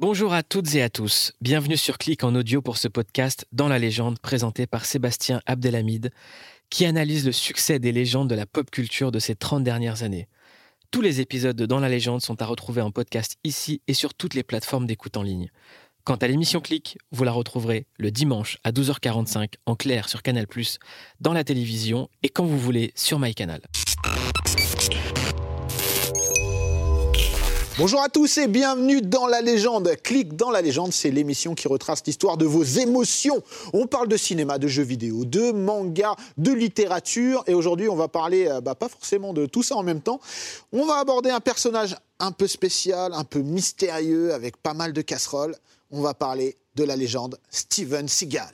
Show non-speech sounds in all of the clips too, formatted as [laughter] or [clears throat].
Bonjour à toutes et à tous. Bienvenue sur Clic en audio pour ce podcast Dans la légende présenté par Sébastien Abdelhamid qui analyse le succès des légendes de la pop culture de ces 30 dernières années. Tous les épisodes de Dans la légende sont à retrouver en podcast ici et sur toutes les plateformes d'écoute en ligne. Quant à l'émission Click, vous la retrouverez le dimanche à 12h45 en clair sur Canal+, dans la télévision et quand vous voulez sur MyCanal. Bonjour à tous et bienvenue dans La Légende. Clique dans La Légende, c'est l'émission qui retrace l'histoire de vos émotions. On parle de cinéma, de jeux vidéo, de manga, de littérature. Et aujourd'hui, on va parler, euh, bah, pas forcément de tout ça en même temps. On va aborder un personnage un peu spécial, un peu mystérieux, avec pas mal de casseroles. On va parler de la légende Steven Seagal.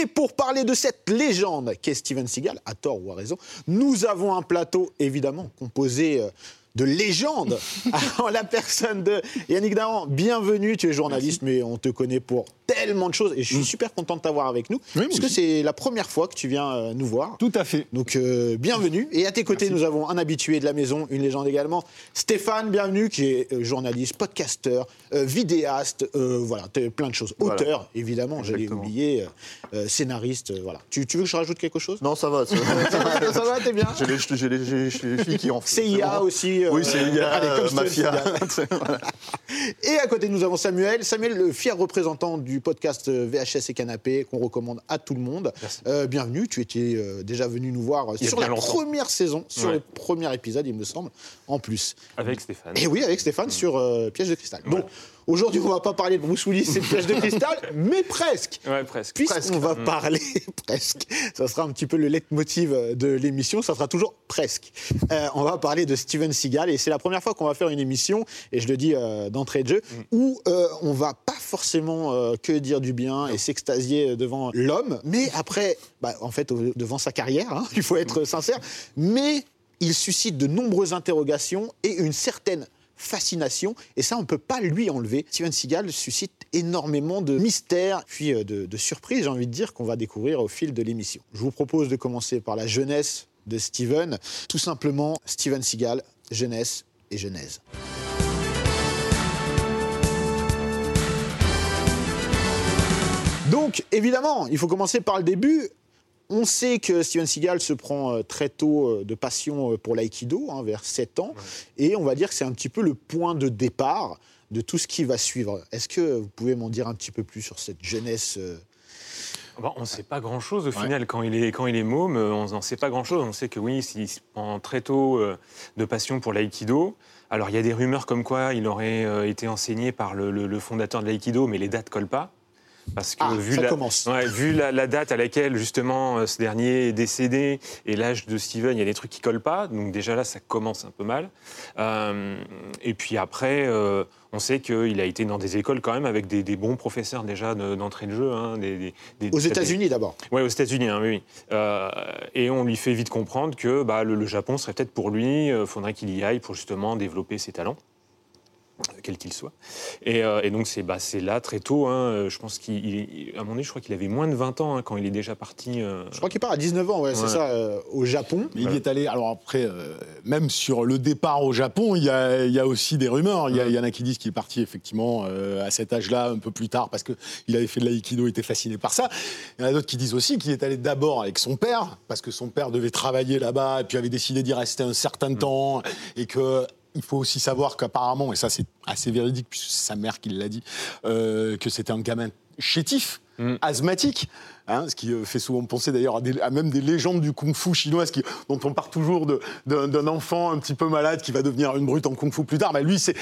Et pour parler de cette légende qu'est Steven Seagal, à tort ou à raison, nous avons un plateau évidemment composé euh, de légendes [laughs] en la personne de Yannick Dahan. Bienvenue, tu es journaliste, mais on te connaît pour tellement de choses et je suis super content de t'avoir avec nous Oui, parce que c'est la première fois que tu viens euh, nous voir. Tout à fait. Donc euh, bienvenue. Et à tes côtés, nous avons un habitué de la maison, une légende également, Stéphane, bienvenue, qui est euh, journaliste, podcasteur, euh, vidéaste, euh, voilà, t'es plein de choses. Voilà. Auteur, évidemment, j'allais oublier, euh, euh, scénariste, euh, voilà. Tu, tu veux que je rajoute quelque chose? Non, ça va. [laughs] Ça va. Ça va, t'es bien J'ai les, filles qui en font. CIA bon. aussi. Euh, Oui, comme euh, mafia. Seagal. [laughs] Et à côté, nous avons Samuel. Samuel, le fier représentant du podcast euh, VHS et Canapé, qu'on recommande à tout le monde. Euh, bienvenue. Tu étais euh, déjà venu nous voir euh, Il sur la longtemps. première saison, sur Ouais. le premier épisode, il me semble, en plus. Avec Stéphane. Et oui, avec Stéphane sur euh, Piège de cristal. Donc, aujourd'hui, on va pas parler de Bruce Willis et de Piège de cristal, [laughs] mais presque. Ouais, presque. Puisqu'on va parler [laughs] presque, ça sera un petit peu le leitmotiv de l'émission, ça sera toujours presque. Euh, on va parler de Steven Seagal et c'est la première fois qu'on va faire une émission, et je le dis euh, d'entrée de jeu, où euh, on va pas forcément euh, que dire du bien et s'extasier devant l'homme, mais après, bah, en fait, devant sa carrière, hein, [laughs] il faut être sincère, mais il suscite de nombreuses interrogations et une certaine fascination, et ça, on ne peut pas lui enlever. Steven Seagal suscite énormément de mystères, puis euh, de, surprises, j'ai envie de dire, qu'on va découvrir au fil de l'émission. Je vous propose de commencer par la jeunesse de Steven, tout simplement Steven Seagal, jeunesse et genèse. Donc, évidemment, il faut commencer par le début. On sait que Steven Seagal se prend euh, très tôt euh, de passion euh, pour l'aïkido, hein, vers 7 ans, et on va dire que c'est un petit peu le point de départ de tout ce qui va suivre. Est-ce que vous pouvez m'en dire un petit peu plus sur cette jeunesse euh, Bon, on ne sait pas grand-chose au final. Quand il est, quand il est môme, on n'en sait pas grand-chose. On sait que oui, il se prend très tôt euh, de passion pour l'aïkido. Alors, il y a des rumeurs comme quoi il aurait euh, été enseigné par le, le- le fondateur de l'aïkido, mais les dates collent pas. Parce que Ah, vu, la, commence. ouais, vu la, la date à laquelle justement euh, ce dernier est décédé et l'âge de Steven, il y a des trucs qui collent pas. Donc déjà là, ça commence un peu mal. Euh, et puis après, euh, on sait qu'il a été dans des écoles quand même avec des, des bons professeurs déjà de- d'entrée de jeu. hein, des, des- des- Aux États-Unis d'abord. oui, aux États-Unis, hein, oui. oui. Euh, et on lui fait vite comprendre que bah, le, le Japon serait peut-être pour lui, il faudrait qu'il y aille pour justement développer ses talents, quels qu'ils soient. Et, euh, et donc c'est bah, c'est là très tôt, hein, euh, je pense qu'il, il- à mon avis, je crois qu'il avait moins de 20 ans hein, quand il est déjà parti. euh, Je crois qu'il part à 19 ans, ouais, c'est ça, euh, au Japon. Mais il y est allé. Alors après, euh, même sur le départ au Japon, il y a, il y a aussi des rumeurs. Il y, a- il y en a qui disent qu'il est parti effectivement euh, à cet âge-là, un peu plus tard, parce qu'il avait fait de l'aïkido, était fasciné par ça. Il y en a d'autres qui disent aussi qu'il est allé d'abord avec son père, parce que son père devait travailler là-bas, et puis avait décidé d'y rester un certain temps, et que. Il faut aussi savoir qu'apparemment, et ça c'est assez véridique puisque c'est sa mère qui l'a dit, euh, que c'était un gamin chétif, Mm. asthmatique, hein, ce qui euh, fait souvent penser d'ailleurs à, même des légendes du kung-fu chinois, qui, dont on part toujours d'un enfant un petit peu malade qui va devenir une brute en kung-fu plus tard. Bah, lui, c'est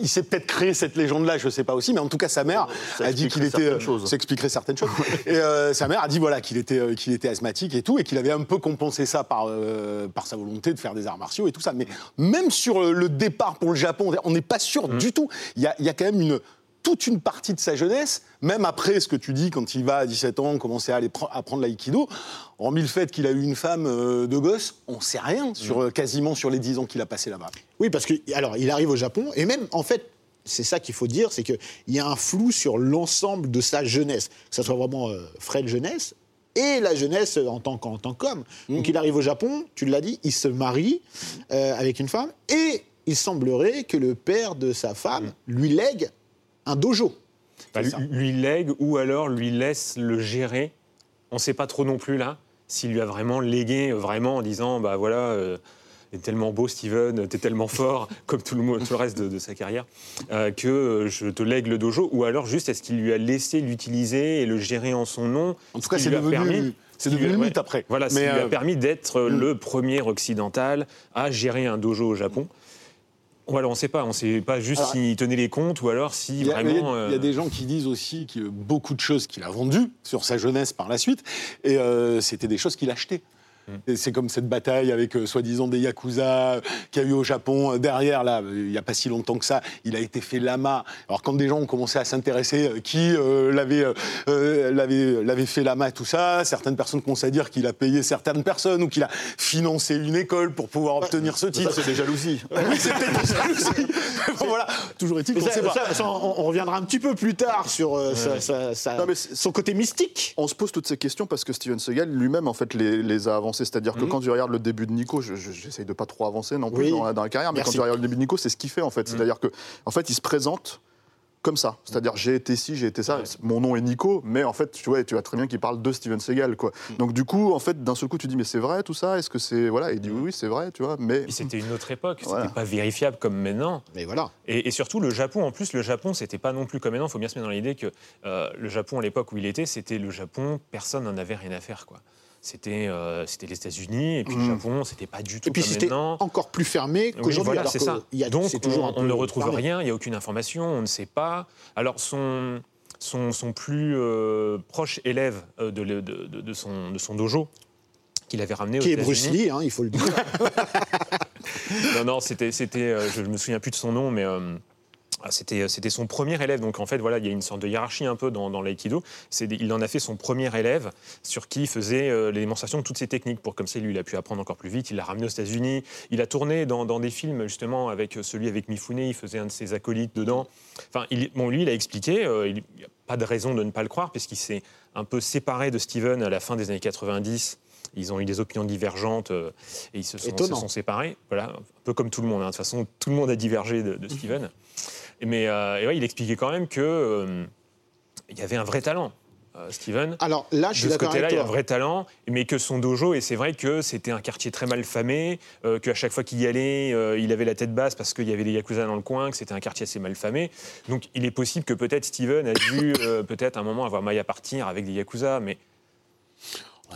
il s'est peut-être créé cette légende-là, je sais pas aussi, mais en tout cas sa mère Ça a dit qu'il était, certaines euh, choses. ça expliquerait certaines choses. [laughs] et euh, sa mère a dit voilà qu'il était, euh, qu'il était asthmatique et tout, et qu'il avait un peu compensé ça par, euh, par sa volonté de faire des arts martiaux et tout ça. Mais même sur euh, le départ pour le Japon, on n'est pas sûr du tout. Il y a, il y a quand même une toute une partie de sa jeunesse, même après ce que tu dis quand il va à 17 ans commencer à aller pre- apprendre l'aïkido, hormis le fait qu'il a eu une femme euh, de gosse, on sait rien sur euh, quasiment sur les 10 ans qu'il a passé là-bas. Oui, parce que alors il arrive au Japon et même en fait. C'est ça qu'il faut dire, c'est qu'il y a un flou sur l'ensemble de sa jeunesse, que ce soit vraiment euh, Fred jeunesse et la jeunesse euh, en tant qu'homme. Donc il arrive au Japon, tu l'as dit, il se marie euh, avec une femme et il semblerait que le père de sa femme lui lègue un dojo. Bah, lui, lègue ou alors lui laisse le gérer. On ne sait pas trop non plus là s'il lui a vraiment légué, euh, vraiment en disant bah voilà, euh, t'es tellement beau Steven, t'es tellement fort, [laughs] comme tout le, mo- tout le reste de, de sa carrière, euh, que euh, je te lègue le dojo. Ou alors juste est-ce qu'il lui a laissé l'utiliser et le gérer en son nom? En tout cas, c'est devenu, permis- c'est devenu lui- ouais. après. Voilà, Mais, lui a euh, permis d'être euh, le premier occidental à gérer un dojo au Japon. On ne sait pas. On ne sait pas juste s'il tenait les comptes ou alors si a, vraiment. il y a- il y a euh, des gens qui disent aussi que beaucoup de choses qu'il a vendues sur sa jeunesse par la suite, et euh, c'était des choses qu'il achetait. C'est comme cette bataille avec euh, soi-disant des Yakuza euh, qu'il y a eu au Japon. Euh, Derrière, là, euh, il n'y a pas si longtemps que ça, il a été fait lama. Alors quand des gens ont commencé à s'intéresser, euh, qui euh, l'avait euh, euh, l'avait- l'avait fait lama, tout ça, certaines personnes commencent à dire qu'il a payé certaines personnes ou qu'il a financé une école pour pouvoir obtenir ce Ça, titre. c'est des jalousies. [laughs] Oui, c'est des jalousies. [laughs] Bon, voilà, toujours est-il qu'on ça- sait pas. ça- ça, on, on reviendra un petit peu plus tard sur euh, sa- sa- sa- Non, mais c'est- son côté mystique. On se pose toutes ces questions parce que Steven Seagal lui-même en fait les, les a avancées. C'est-à-dire que Mhm. quand tu regardes le début de Nico, je- je- j'essaye de pas trop avancer non plus Oui. dans, la, dans la carrière, mais Merci. quand tu regardes le début de Nico, c'est ce qu'il fait en fait. C'est-à-dire que en fait il se présente comme ça. C'est-à-dire j'ai été ci, j'ai été ça. Ouais. Mon nom est Nico, mais en fait tu vois, tu vois très bien qu'il parle de Steven Seagal quoi. Donc du coup en fait d'un seul coup tu dis mais c'est vrai tout ça? Est-ce que c'est voilà il dit oui oui c'est vrai tu vois. Mais C'était une autre époque, Voilà. c'était pas vérifiable comme maintenant. Mais voilà. Et, et surtout, le Japon, en plus, le Japon, c'était pas non plus comme maintenant. Il faut bien se mettre dans l'idée que euh, le Japon, à l'époque où il était, c'était le Japon, personne n'en avait rien à faire, quoi. C'était euh, c'était les États-Unis, et puis le Mhm. Japon, c'était pas du tout Et puis c'était encore plus fermé Oui, qu'aujourd'hui. voilà, alors c'est que ça. il y a- Donc, toujours on, ne retrouve rien, il n'y a aucune information, on ne sait pas. Alors, son, son, son plus euh, proche élève euh, de, de- de- de son, de son dojo, qu'il avait ramené aux Qui est Bruce. Lee, hein, il faut le dire. [laughs] Non, non, c'était, c'était, je ne me souviens plus de son nom, mais c'était, c'était son premier élève. Donc en fait, voilà, il y a une sorte de hiérarchie un peu dans, dans l'aïkido. C'est, il en a fait son premier élève sur qui il faisait euh, les démonstrations de toutes ses techniques. Pour comme ça, lui, il a pu apprendre encore plus vite. Il l'a ramené aux États-Unis. Il a tourné dans, dans des films justement avec celui avec Mifune. Il faisait un de ses acolytes dedans. Enfin, il, bon, lui, il a expliqué. euh, il n'y a pas de raison de ne pas le croire, puisqu'il s'est un peu séparé de Steven à la fin des années 90. Ils ont eu des opinions divergentes euh, et ils se sont, se sont séparés. Voilà, un peu comme tout le monde. hein. De toute façon, tout le monde a divergé de, de [laughs] Steven. Mais euh, et ouais, il expliquait quand même que euh, il y avait un vrai talent, euh, Steven. Alors là, je de suis ce d'accord côté-là, avec il y a un toi. vrai talent, mais que son dojo, et c'est vrai que c'était un quartier très mal famé, euh, qu'à chaque fois qu'il y allait, euh, il avait la tête basse parce qu'il y avait des yakuza dans le coin, que c'était un quartier assez mal famé. Donc il est possible que peut-être Steven a dû euh, peut-être à un moment avoir maille à partir avec des yakuza, mais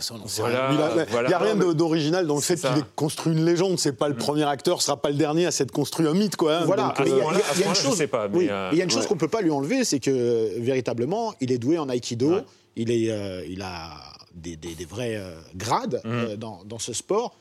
ça, Voilà. Il n'y a, rien d'original dans le fait qu'il ait construit une légende. C'est pas le premier acteur, ce sera pas le dernier à s'être construit un mythe, quoi. hein. Voilà, Donc, ce il y a- une chose. oui, euh, il y a une chose qu'on peut pas lui enlever, c'est que euh, véritablement, il est doué en aïkido. Ouais. Il est, euh, il a des, des- des vrais euh, grades Mm. euh, dans, dans ce sport.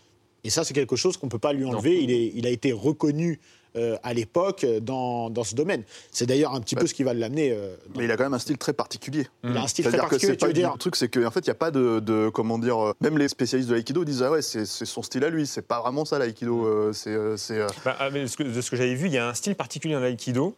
Et ça, c'est quelque chose qu'on peut pas lui enlever. Il, est, il a été reconnu euh, à l'époque euh, dans, dans ce domaine. C'est d'ailleurs un petit peu ce qui va l'amener. euh, dans- mais il a quand même un style très particulier. il a un style très C'est-à-dire que particulier. c'est Tu pas veux dire le truc, c'est qu'en fait, il n'y a pas de, de- comment dire, euh, même les spécialistes de l'aïkido disent ah ouais, c'est son style à lui, c'est pas vraiment ça l'aïkido, euh, c'est c'est, bah, ah, de ce que, de ce que j'avais vu, il y a un style particulier dans l'aïkido.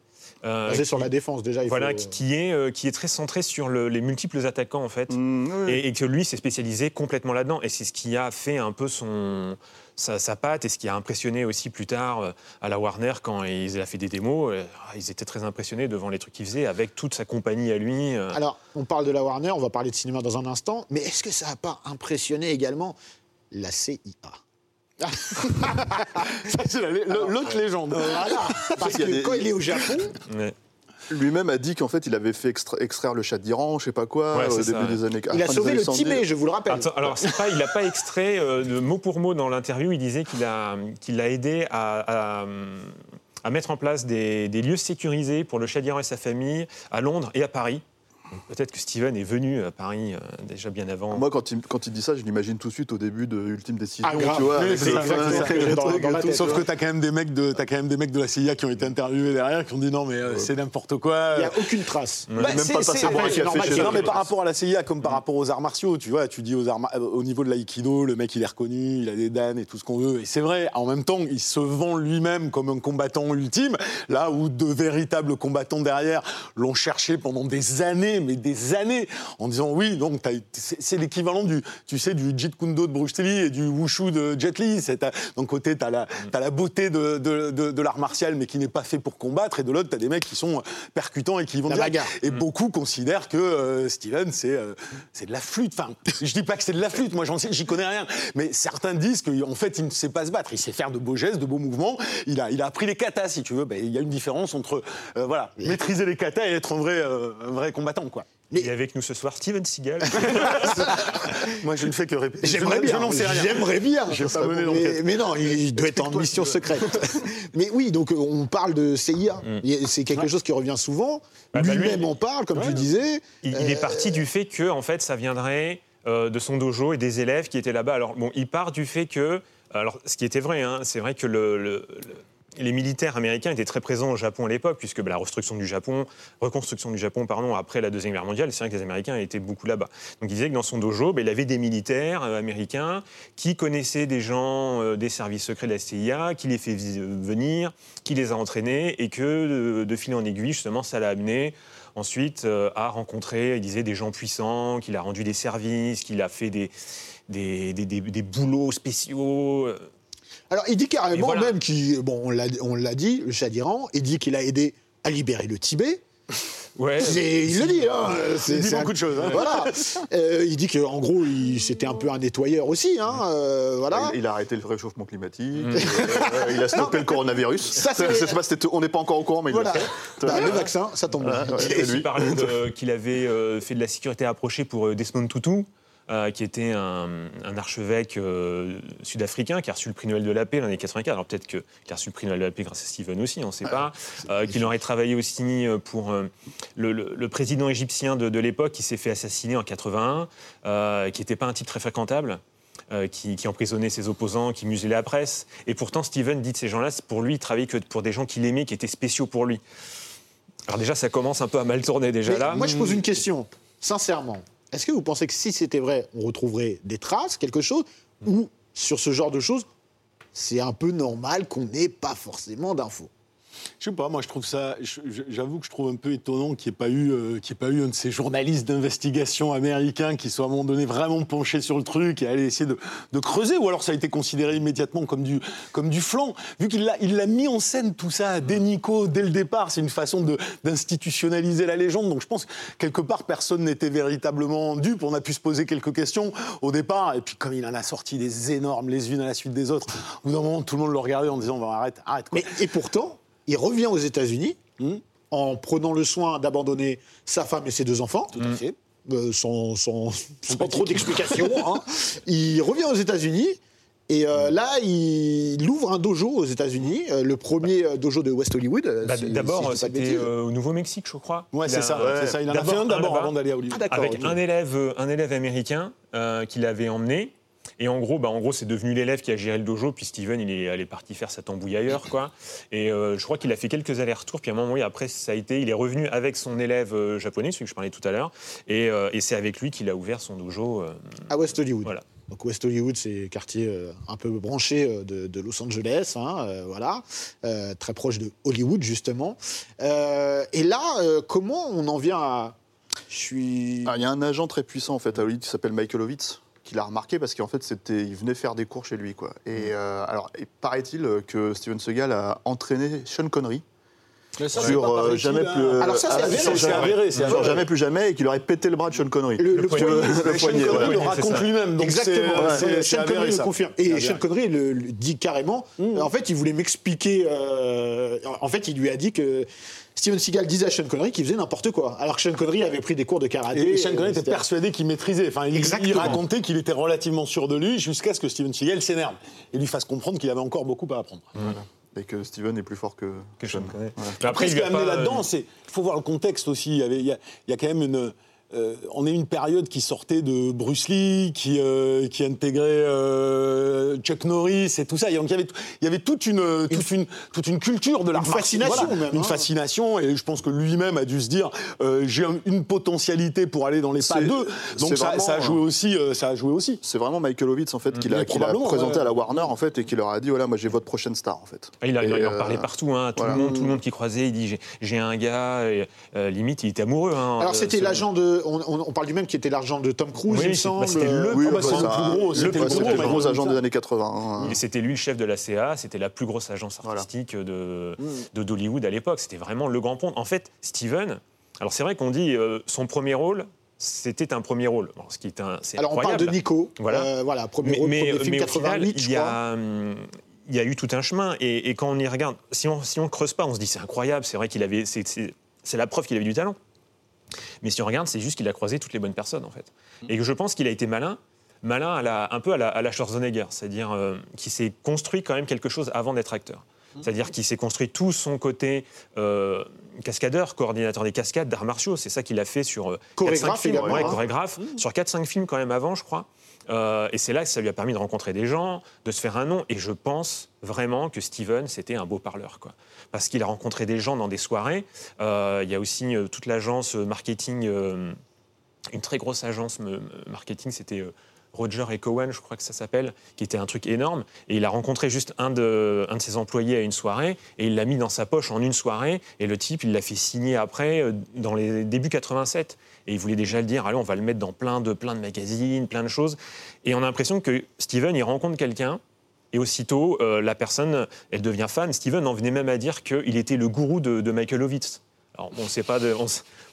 Euh, basé qui- sur la défense déjà. Il voilà, faut- qui, qui est, euh, qui est très centré sur le- les multiples attaquants en fait. mm, oui, Et, et que lui s'est spécialisé complètement là-dedans. Et c'est ce qui a fait un peu son, sa, sa patte et ce qui a impressionné aussi plus tard euh, à la Warner quand il a fait des démos. Ils étaient très impressionnés devant les trucs qu'il faisait avec toute sa compagnie à lui. Alors, on parle de la Warner, on va parler de cinéma dans un instant, mais est-ce que ça n'a pas impressionné également la CIA [laughs] ça, c'est la- l'autre légende. Voilà, parce que des- quand il est au Japon, Ouais. Lui-même a dit qu'en fait, il avait fait extra- extraire le chat d'Iran, je sais pas quoi, Ouais, au début ça, ouais. des années. il a sauvé le 70. Tibet, je vous le rappelle. Attends, alors, c'est pas, il n'a pas extrait euh, de mot pour mot dans l'interview. Il disait qu'il a, qu'il a aidé à, à, à mettre en place des, des lieux sécurisés pour le Chadiran et sa famille à Londres et à Paris. Peut-être que Steven est venu à Paris euh, déjà bien avant. Moi, quand il, quand il dit ça, je l'imagine tout de suite au début de Ultime Décision, Ah, grave. tu vois. Oui, avec c'est le- exactement avec ça. le Dans- truc dans et ma tout. tête, Sauf que t'as quand même des mecs de t'as quand même des mecs de la CIA qui ont été interviewés derrière qui ont dit non mais euh, c'est n'importe quoi. Il n'y a aucune trace. Bah, même pas c'est- passé un café normal, chez. Non, mais par rapport à la CIA, comme par rapport aux arts martiaux, tu vois, tu dis aux arts mar- euh, au niveau de l'aïkido, le mec il est reconnu, il a des dan et tout ce qu'on veut. Et c'est vrai, en même temps, il se vend lui-même comme un combattant ultime, là où de véritables combattants derrière l'ont cherché pendant des années, mais des années, en disant oui, donc c'est l'équivalent du, tu sais, du Jeet Kune Do de Bruce Lee et du Wushu de Jet Li. D'un côté, t'as la, t'as la beauté de, de, de- de l'art martial, mais qui n'est pas fait pour combattre, et de l'autre, t'as des mecs qui sont percutants et qui vont La bagarre. Et beaucoup considèrent que euh, Steven, c'est euh, c'est de la flûte. Enfin, je dis pas que c'est de la flûte, moi j'en sais, j'y connais rien. Mais certains disent qu'en fait, il ne sait pas se battre. Il sait faire de beaux gestes, de beaux mouvements. Il a, il a appris les katas, si tu veux. Ben, il y a une différence entre euh, voilà, maîtriser les katas et être un vrai, euh, un vrai combattant, quoi. Et avec nous ce soir, Steven Seagal. [laughs] Moi, je ne fais que répéter. J'aimerais bien. J'aimerais bien. Pas mais, mais non, il doit être en mission secrète. mais oui, donc euh, on parle de CIA. Mm. C'est quelque chose qui revient souvent. Bah, bah, Lui-même lui, en parle, comme ouais. tu disais. Il, il est parti du fait que, en fait, ça viendrait euh, de son dojo et des élèves qui étaient là-bas. Alors, bon, il part du fait que, alors, ce qui était vrai, hein, c'est vrai que le- le- le- les militaires américains étaient très présents au Japon à l'époque, puisque bah, la reconstruction du Japon, reconstruction du Japon, pardon, après la deuxième guerre mondiale, c'est vrai que les Américains étaient beaucoup là-bas. Donc, il disait que dans son dojo, bah, il avait des militaires euh, américains qui connaissaient des gens euh, des services secrets de la CIA, qui les fait venir, qui les a entraînés, et que de, fil en aiguille, justement, ça l'a amené ensuite euh, à rencontrer, il disait, des gens puissants, qu'il a rendu des services, qu'il a fait des, des, des- des- des boulots spéciaux. Alors, il dit carrément voilà. même qu'il. Bon, on l'a- on l'a dit, le Shah d'Iran, il dit qu'il a aidé à libérer le Tibet. [laughs] Ouais. Il le dit, hein. C'est- Il dit c'est un- beaucoup de choses. hein. Voilà. Euh, il dit qu'en gros, il- c'était un peu un nettoyeur aussi. Hein. euh, voilà. Il, il a arrêté le réchauffement climatique, [laughs] euh, il a stoppé le coronavirus. Ça, c'est- [laughs] Je sais pas, c'était- on n'est pas encore au courant, mais il Voilà. l'a fait. Bah, le vaccin, ça tombe bien. Ouais. Il Et lui parlé de- qu'il avait euh, fait de la sécurité rapprochée pour euh, Desmond Tutu. Euh, qui était un, un archevêque euh, sud-africain qui a reçu le prix Nobel de la paix années 84. Alors peut-être qu'il a reçu le prix Nobel de la paix grâce à Steven aussi, on ne sait pas. Euh, qu'il aurait travaillé aussi euh, pour le, le- le président égyptien de, de l'époque qui s'est fait assassiner en 81, euh, qui n'était pas un type très fréquentable. euh, qui, qui emprisonnait ses opposants, qui muselait la presse. Et pourtant, Steven dit de ces gens-là, c'est pour lui, il travaillait que pour des gens qu'il aimait, qui étaient spéciaux pour lui. Alors déjà, ça commence un peu à mal tourner déjà Mais là. Moi, je pose une question, sincèrement. Est-ce que vous pensez que si c'était vrai, on retrouverait des traces, quelque chose, ou sur ce genre de choses, c'est un peu normal qu'on n'ait pas forcément d'infos? Je sais pas, moi je trouve ça, j'avoue que je trouve un peu étonnant qu'il n'y ait, pas eu, euh, qu'il ait pas eu un de ces journalistes d'investigation américains qui soit à un moment donné vraiment penché sur le truc et allé essayer de, creuser, ou alors ça a été considéré immédiatement comme du, comme du flanc. Vu qu'il l'a, mis en scène tout ça à dénico dès le départ, c'est une façon d'institutionnaliser la légende, donc je pense que quelque part personne n'était véritablement dupe, on a pu se poser quelques questions au départ, et puis comme il en a sorti des énormes les unes à la suite des autres, au bout d'un moment tout le monde le regardait en disant arrête, arrête quoi. Mais, et pourtant, il revient aux États-Unis en prenant le soin d'abandonner sa femme et ses deux enfants. Tout à fait. euh, sans, sans- sans trop d'explications. [laughs] hein. Il revient aux États-Unis. Et euh, là, il ouvre un dojo aux États-Unis, euh, le premier dojo de West Hollywood. Bah, si- si D'abord, de c'était euh, au Nouveau-Mexique, je crois. Ouais, Il c'est ça, ouais. c'est ça. Il en a fait un d'abord avant d'aller à Hollywood. Ah, d'accord. Avec un élève, un élève américain euh, qui l'avait emmené. Et en gros, bah, en gros, c'est devenu l'élève qui a géré le dojo. Puis Steven, il est, parti faire sa tambouille ailleurs, quoi. Et euh, je crois qu'il a fait quelques allers-retours. Puis à un moment, oui, après, ça a été, il est revenu avec son élève euh, japonais, celui que je parlais tout à l'heure. Et, euh, et c'est avec lui qu'il a ouvert son dojo. euh, à West Hollywood. Voilà. Donc West Hollywood, c'est quartier euh, un peu branché euh, de, de Los Angeles, hein, euh, voilà, Euh, très proche de Hollywood justement. Euh, et là, euh, comment on en vient à Je suis. Ah, Il y a un agent très puissant en fait à Hollywood qui s'appelle Michael Ovitz qui l'a remarqué parce qu'en fait c'était il venait faire des cours chez lui quoi. Et euh, alors il paraît-il que Steven Seagal a entraîné Sean Connery sur euh, jamais plus euh, Alors ça, c'est ah, avéré, c'est jamais- avéré, c'est sur avéré. jamais plus jamais et qu'il aurait pété le bras de Sean Connery. Le- poignet. le poignet, Sean le ça. raconte lui-même. donc Exactement, c'est- Sean Connery le ça. confirme. Et. Sean Connery le, le dit carrément. Mmh. En fait, il voulait m'expliquer. euh, en fait, il lui a dit que Steven Seagal disait à Sean Connery qu'il faisait n'importe quoi. Alors que Sean Connery avait pris des cours de karaté. Et Sean Connery était persuadé qu'il maîtrisait. Enfin, il, racontait qu'il était relativement sûr de lui jusqu'à ce que Steven Seagal s'énerve et lui fasse comprendre qu'il avait encore beaucoup à apprendre. Et que Steven est plus fort que, Que Sean. Ouais. Après, il ce lui qui a est amené pas- là-dedans, c'est. Il faut voir le contexte aussi. Il y, avait, il y, a, il y a quand même une. Euh, on est une période qui sortait de Bruce Lee, qui, euh, qui intégrait euh, Chuck Norris et tout ça. Et donc, il y avait, il y avait toute, une, toute, une, toute une culture de l'art Une fascination même, Une hein. fascination. Et je pense que lui-même a dû se dire euh, j'ai un- une potentialité pour aller dans les pas d'eux. Donc, ça, vraiment, ça a joué aussi. euh, ça a joué aussi. C'est vraiment Michael Ovitz en fait qui l'a qui l'a présenté ouais. à la Warner en fait et qui leur a dit voilà moi j'ai votre prochaine star en fait. Il, a, Et, il en euh, parlait partout, hein, tout, voilà. le monde, tout le monde qui croisait, il dit j'ai- un gars, et, euh, limite il était amoureux. hein, Alors c'était l'agent de. On, on- on parle du même qui était l'agent de Tom Cruise, Oui, il me c'est- semble. bah, c'était le- Euh, Oui, bah, bah, plus gros, c'était le agent des années 80. hein. Et C'était lui le chef de la CA, c'était la plus grosse agence Voilà. artistique de de d'Hollywood à l'époque. C'était vraiment le grand pont. En fait, Steven, alors c'est vrai qu'on dit euh, son premier rôle, c'était un premier rôle. Alors, ce qui est un, Alors on parle de Nico. Voilà. Euh, voilà, premier, mais, rôle, mais- premier film mais au 88, final, je il y, a, hum, il y a eu tout un chemin. Et, et quand on y regarde, si on si on creuse pas, on se dit c'est incroyable. C'est vrai qu'il avait, c'est la preuve qu'il avait du talent. Mais si on regarde, c'est juste qu'il a croisé toutes les bonnes personnes en fait. Et que je pense qu'il a été malin, malin à la, un peu à la, à la Schwarzenegger, c'est-à-dire euh, qu'il s'est construit quand même quelque chose avant d'être acteur. C'est-à-dire qu'il s'est construit tout son côté euh, cascadeur, coordinateur des cascades, d'arts martiaux. C'est ça qu'il a fait sur euh, Chorégraphe 4-5 films. Ouais, hein. chorégraphe. Sur 4-5 films quand même avant, je crois. Euh, et c'est là que ça lui a permis de rencontrer des gens, de se faire un nom. Et je pense vraiment que Steven, c'était un beau parleur. Quoi. Parce qu'il a rencontré des gens dans des soirées. Euh, Il y a aussi euh, toute l'agence marketing, une très grosse agence marketing, c'était Roger et Cohen, je crois que ça s'appelle, qui était un truc énorme. Et il a rencontré juste un de, ses employés à une soirée, et il l'a mis dans sa poche en une soirée, et le type, il l'a fait signer après, euh, dans les débuts 87. Et il voulait déjà le dire, allez, on va le mettre dans plein de, plein de magazines, plein de choses. Et on a l'impression que Steven, il rencontre quelqu'un, et aussitôt, euh, la personne, elle devient fan. Steven en venait même à dire qu'il était le gourou de, Michael Ovitz. Alors, on sait pas de,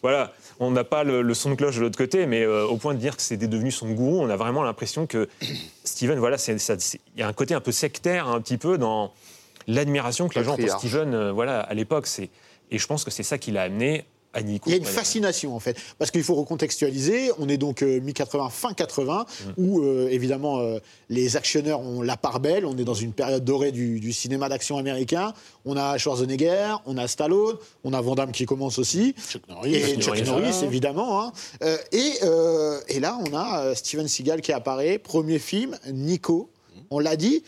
voilà, on n'a pas le, le son de cloche de l'autre côté, mais euh, au point de dire que c'était devenu son gourou, on a vraiment l'impression que [clears throat] Steven, voilà, c'est- c'est- il y a un côté un peu sectaire, un petit peu dans l'admiration que les gens ont pour. Steven, euh, voilà, à l'époque. C'est et je pense que c'est ça qui l'a amené Nico. Il y a une fascination en fait, parce qu'il faut recontextualiser. On est donc euh, mi-80, fin 80, où euh, évidemment euh, les actionneurs ont la part belle. On est dans une période dorée du, du cinéma d'action américain. On a Schwarzenegger, on a Stallone, on a Van Damme qui commence aussi, Chuck Norris, et Chuck Chuck Norris, Norris évidemment. hein. Et, et là, on a Steven Seagal qui apparaît, premier film, Nico. On l'a dit.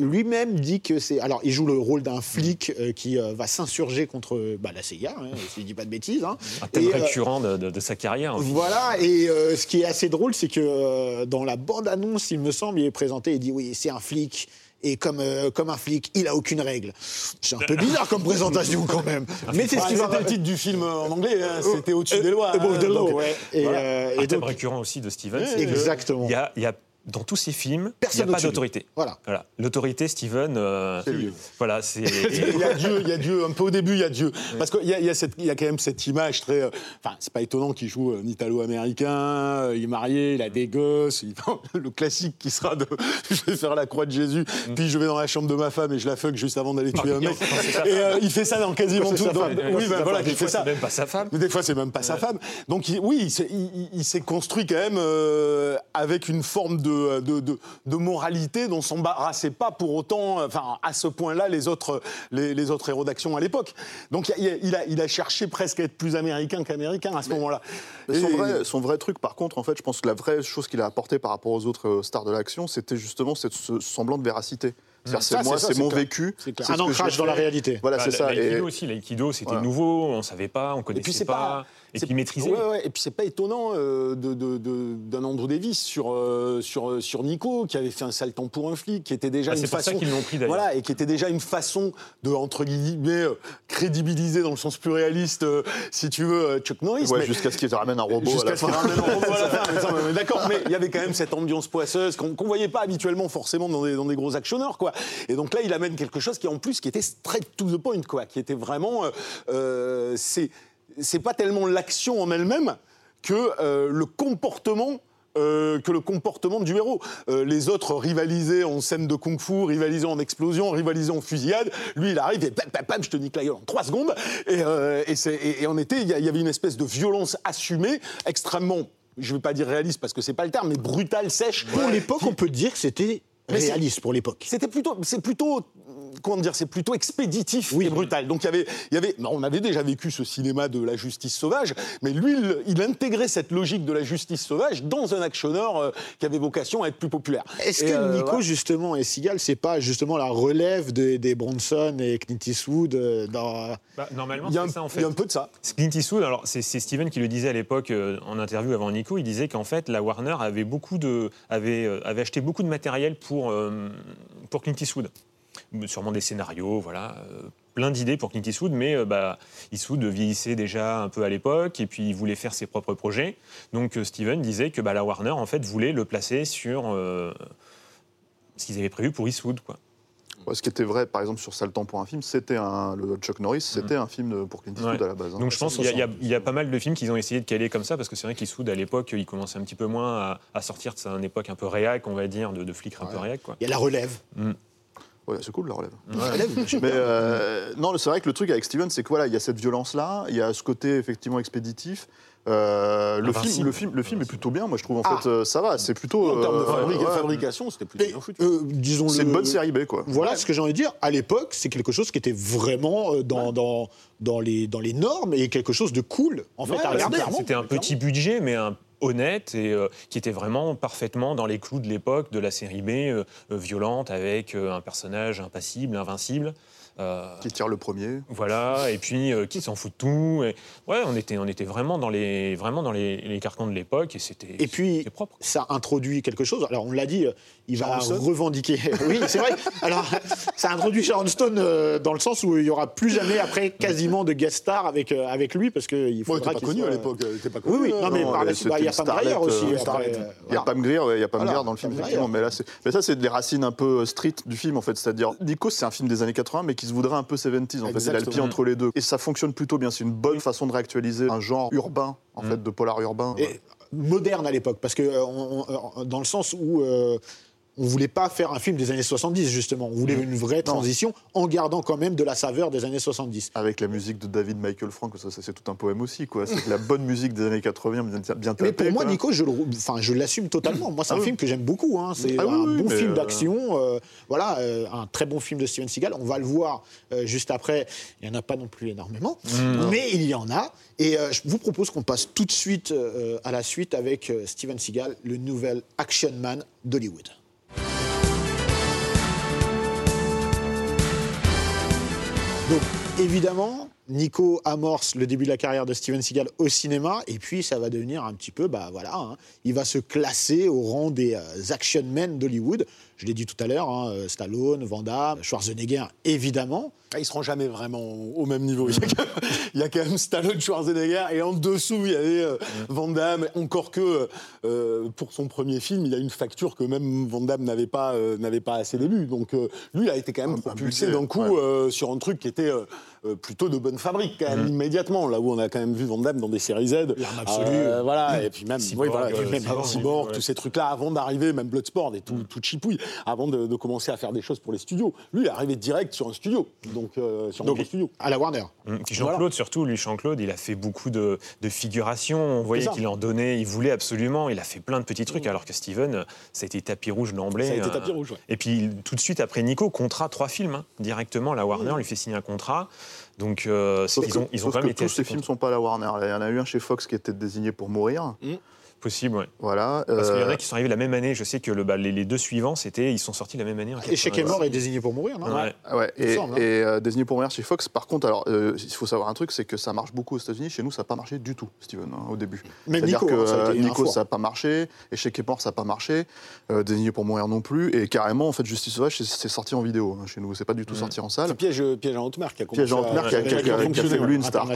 Lui-même dit que c'est. Alors, il joue le rôle d'un flic euh, qui euh, va s'insurger contre bah, la CIA, hein, si je dis pas de bêtises. hein. un thème Et, euh, récurrent de, de- de sa carrière. en fait. voilà, et euh, ce qui est assez drôle, c'est que euh, dans la bande-annonce, il me semble, il est présenté, il dit oui, c'est un flic. Et comme, euh, comme un flic, il a aucune règle. C'est un peu bizarre comme présentation quand même. [laughs] Mais c'est ce qui va. C'était le titre du film en anglais, hein, c'était au-dessus des lois. Above hein, the law, ouais. Et, voilà. euh, un et thème donc, récurrent aussi de Steven. Ouais, c'est que exactement. Il y a, il y a- dans tous ces films, il n'y Personne a pas d'autorité. Voilà. Voilà. L'autorité, Steven, euh, C'est lui. voilà, c'est. [laughs] il y a Dieu, il y a Dieu, un peu au début, il y a Dieu. Parce qu'il y, a- il y, a cette- il y a quand même cette image très. euh, Enfin, c'est pas étonnant qu'il joue un italo-américain, euh, il est marié, il a des gosses, il- [laughs] le classique qui sera de [laughs] je vais faire la croix de Jésus, puis je vais dans la chambre de ma femme et je la fuck juste avant d'aller tuer un mec. Et euh, il fait ça dans quasiment tout. dans- femme. oui, ben voilà, Des il fait fois, ça. même pas sa femme. Mais des fois, c'est même pas sa femme. Donc, il- oui, il s'est- il, il- il s'est construit quand même euh, avec une forme de, de, de- de moralité dont s'embarrassaient pas pour autant, enfin, à ce point-là, les autres, les, les autres héros d'action à l'époque. Donc, il, a- il a, il a cherché presque à être plus américain qu'américain à ce moment-là. Son, vrai, son vrai truc, par contre, en fait, je pense que la vraie chose qu'il a apporté par rapport aux autres euh, stars de l'action, c'était justement cette, ce semblant de véracité. Ça, c'est moi, c'est c'est c'est mon clair. vécu. C'est c'est Un ancrage dans la réalité. Voilà, Bah, c'est ça. Et L'aïkido aussi, l'aïkido, c'était Voilà. nouveau, on savait pas, on connaissait c'est pas, pas- et c'est- puis ouais, Et puis c'est pas étonnant euh, de- de- de- d'un Andrew Davis sur, euh, sur, euh, sur Nico, qui avait fait un sale temps pour un flic, qui était déjà Ah, une c'est pour façon. ça qu'ils l'ont pris, d'ailleurs. Voilà, et qui était déjà une façon de, entre guillemets, euh, crédibiliser dans le sens plus réaliste, euh, si tu veux, euh, Chuck Norris. ouais, jusqu'à ce qu'il te ramène un robot à Jusqu'à la fin. ramène un robot à la fin. Mais ça, mais D'accord, mais il y avait quand même cette ambiance poisseuse qu'on qu'on voyait pas habituellement forcément dans des, dans des gros actionneurs, quoi. Et donc là, il amène quelque chose qui, en plus, qui était straight to the point, quoi, qui était vraiment, euh, euh, c'est, c'est pas tellement l'action en elle-même que euh, le comportement. Euh, que le comportement du héros. Euh, les autres rivalisaient en scène de kung-fu, rivalisaient en explosion, rivalisaient en fusillade. Lui, il arrive et pam, pam, pam, je te nique la gueule en trois secondes. Et, euh, et, c'est- et- et en été, il y, avait une espèce de violence assumée, extrêmement, je ne vais pas dire réaliste parce que c'est pas le terme, mais brutale, sèche. Pour l'époque, on peut dire que c'était réaliste pour l'époque. C'était plutôt, c'est plutôt comment dire, c'est plutôt expéditif et brutal. Donc il y avait, il y avait, on avait déjà vécu ce cinéma de la justice sauvage, mais lui, il, il intégrait cette logique de la justice sauvage dans un actionneur euh, qui avait vocation à être plus populaire. Est-ce que euh, Nico, voilà. justement, et Seagal, c'est pas justement la relève de- des Bronson et Clint Eastwood euh, dans... Bah, normalement, il y, a un, c'est ça en il fait. y a un peu de ça. Clint Eastwood, alors c'est c'est Steven qui le disait à l'époque euh, en interview avant Nico, il disait qu'en fait la Warner avait beaucoup de avait, euh, avait acheté beaucoup de matériel pour euh, pour Clint Eastwood, sûrement des scénarios, voilà, euh, plein d'idées pour Clint Eastwood, mais euh, bah, Eastwood vieillissait déjà un peu à l'époque et puis il voulait faire ses propres projets, donc euh, Steven disait que bah, la Warner en fait voulait le placer sur euh, ce qu'ils avaient prévu pour Eastwood, quoi. Ouais, ce qui était vrai, par exemple, sur Sale temps pour un film, c'était un, le Chuck Norris, c'était un film de- pour Clint Eastwood Ouais. à la base. hein. Donc je pense qu'il y, a- y y pas mal de films qu'ils ont essayé de caler comme ça, parce que c'est vrai qu'Eastwood, à l'époque, il commençait un petit peu moins à, à sortir de sa époque un peu réac, on va dire, de, de flic un peu réac. Quoi. Il y a la relève. Ouais, c'est cool la relève. La relève, [laughs] j'aime Mais euh, non, c'est vrai que le truc avec Steven, c'est que voilà, il y a cette violence-là, il y a ce côté effectivement expéditif. Euh, le, Invincible. film, le, film, le film est plutôt bien, moi je trouve en Ah. fait, euh, ça va, c'est plutôt. En termes de fabri- ouais, ouais. fabrication, c'était plutôt Mais, bien foutu. euh, disons C'est le- une bonne série B, quoi. Voilà ce que j'ai envie de dire. À l'époque, c'est quelque chose qui était vraiment dans, dans, dans, les, dans les normes et quelque chose de cool, en fait, à regarder. C'était un petit budget, mais un honnête et euh, qui était vraiment parfaitement dans les clous de l'époque de la série B, euh, euh, violente, avec un personnage impassible, invincible. Qui tire le premier. Voilà, et puis qui s'en fout de tout. Et, ouais, on était, on était vraiment dans les, vraiment dans les, les carcans de l'époque et c'était Et puis, propre. ça introduit quelque chose. Alors, on l'a dit, il va revendiquer. [laughs] oui, c'est vrai. Alors, ça introduit Sharon Stone euh, dans le sens où il n'y aura plus jamais après quasiment de guest star avec, euh, avec lui parce qu'il faudra était pas qu'il connu soit- à l'époque. Pas Oui, connu. oui, non, mais Non, par la bah, il y a Pam Grier starlet, aussi. euh, après, euh, Il y a. Pam Grier, ouais, il y a Pam Voilà, Grier dans le film, effectivement. Mais là, c'est, mais ça, c'est des racines un peu street du film, en fait. C'est-à-dire, Nico, c'est un film des années 80, mais qui se voudrait un peu 70s. En fait, il a le pied Exactement. entre les deux. Et ça fonctionne plutôt bien. C'est une bonne façon de réactualiser un genre urbain, en fait, de polar urbain. Et moderne à l'époque, parce que euh, on- on- dans le sens où euh, on voulait pas faire un film des années 70 justement, on voulait une vraie transition en gardant quand même de la saveur des années 70. Avec la musique de David Michael Frank, ça, ça, c'est tout un poème aussi, quoi. C'est la bonne musique des années 80, bien, bien tapée, Mais pour moi. Nico, je, l'assume totalement. Moi, c'est Ah un oui. film que j'aime beaucoup. hein. C'est Ah un oui, bon film euh, d'action. euh, voilà, euh, un très bon film de Steven Seagal. On va le voir juste après. Il n'y en a pas non plus énormément, mais il y en a. Et je vous propose qu'on passe tout de suite à la suite avec Steven Seagal, le nouvel action man d'Hollywood. Donc, évidemment, Nico amorce le début de la carrière de Steven Seagal au cinéma, et puis ça va devenir un petit peu, bah voilà, hein, il va se classer au rang des euh, action men d'Hollywood. Je l'ai dit tout à l'heure, hein, Stallone, Van Damme, Schwarzenegger, évidemment. Ah, Ils seront jamais vraiment au même niveau. Il y a quand même, il y a quand même Stallone, Schwarzenegger, et en dessous, il y avait euh, Van Damme. Encore que euh, pour son premier film, il a une facture que même Van Damme n'avait pas, euh, n'avait pas à ses débuts. Donc euh, lui, il a été quand même Un- un propulsé d'un coup ouais. euh, sur un truc qui était plutôt de bonne fabrique, quand même, immédiatement. Là où on a quand même vu Van Damme dans des séries Z. Voilà, et puis même, Cyborg, oui, voilà, même Cyborg, Cyborg, ouais. tous ces trucs-là, avant d'arriver, même Bloodsport et tout, tout chipouille, avant de, de commencer à faire des choses pour les studios. Lui, il est arrivé direct sur un studio, donc euh, sur un Donc, gros studio. à la Warner. Puis Jean-Claude, surtout, lui, Jean-Claude, il a fait beaucoup de, de figurations. On voyait qu'il en donnait, il voulait absolument. Il a fait plein de petits trucs, alors que Steven, ça a été tapis rouge d'emblée. Ça a été euh, tapis rouge, ouais. Et puis, tout de suite après Nico, contrat, trois films. hein, directement, la Warner lui fait signer un contrat. Donc, euh, que, ont, ils ont sauf quand que été tous ces films sont pas à la Warner. Il y en a eu un chez Fox qui était désigné pour mourir. Possibles. ouais. Voilà. Parce qu'il y en Euh, a qui sont arrivés la même année. Je sais que le, bah, les, les deux suivants, c'était, ils sont sortis la même année. en Échec et 90. mort est désigné pour mourir, non Ouais. Ah Ouais, me et, semble, hein. et, euh, désigné pour mourir chez Fox. Par contre, alors, euh, il faut savoir un truc, c'est que ça marche beaucoup aux États-Unis. Chez nous, ça n'a pas marché du tout, Steven, hein, au début. C'est-à-dire Nico, que hein, ça euh, Nico, ça n'a pas marché. Échec et mort, ça n'a pas marché. Euh, désigné pour mourir non plus. Et carrément, en fait, Justice Sauvage, c'est- sorti en vidéo hein, chez nous. C'est pas du tout sorti en salle. C'est piège, piège à qui Piège à haute mer qui a, qui qui qui fait lui une star.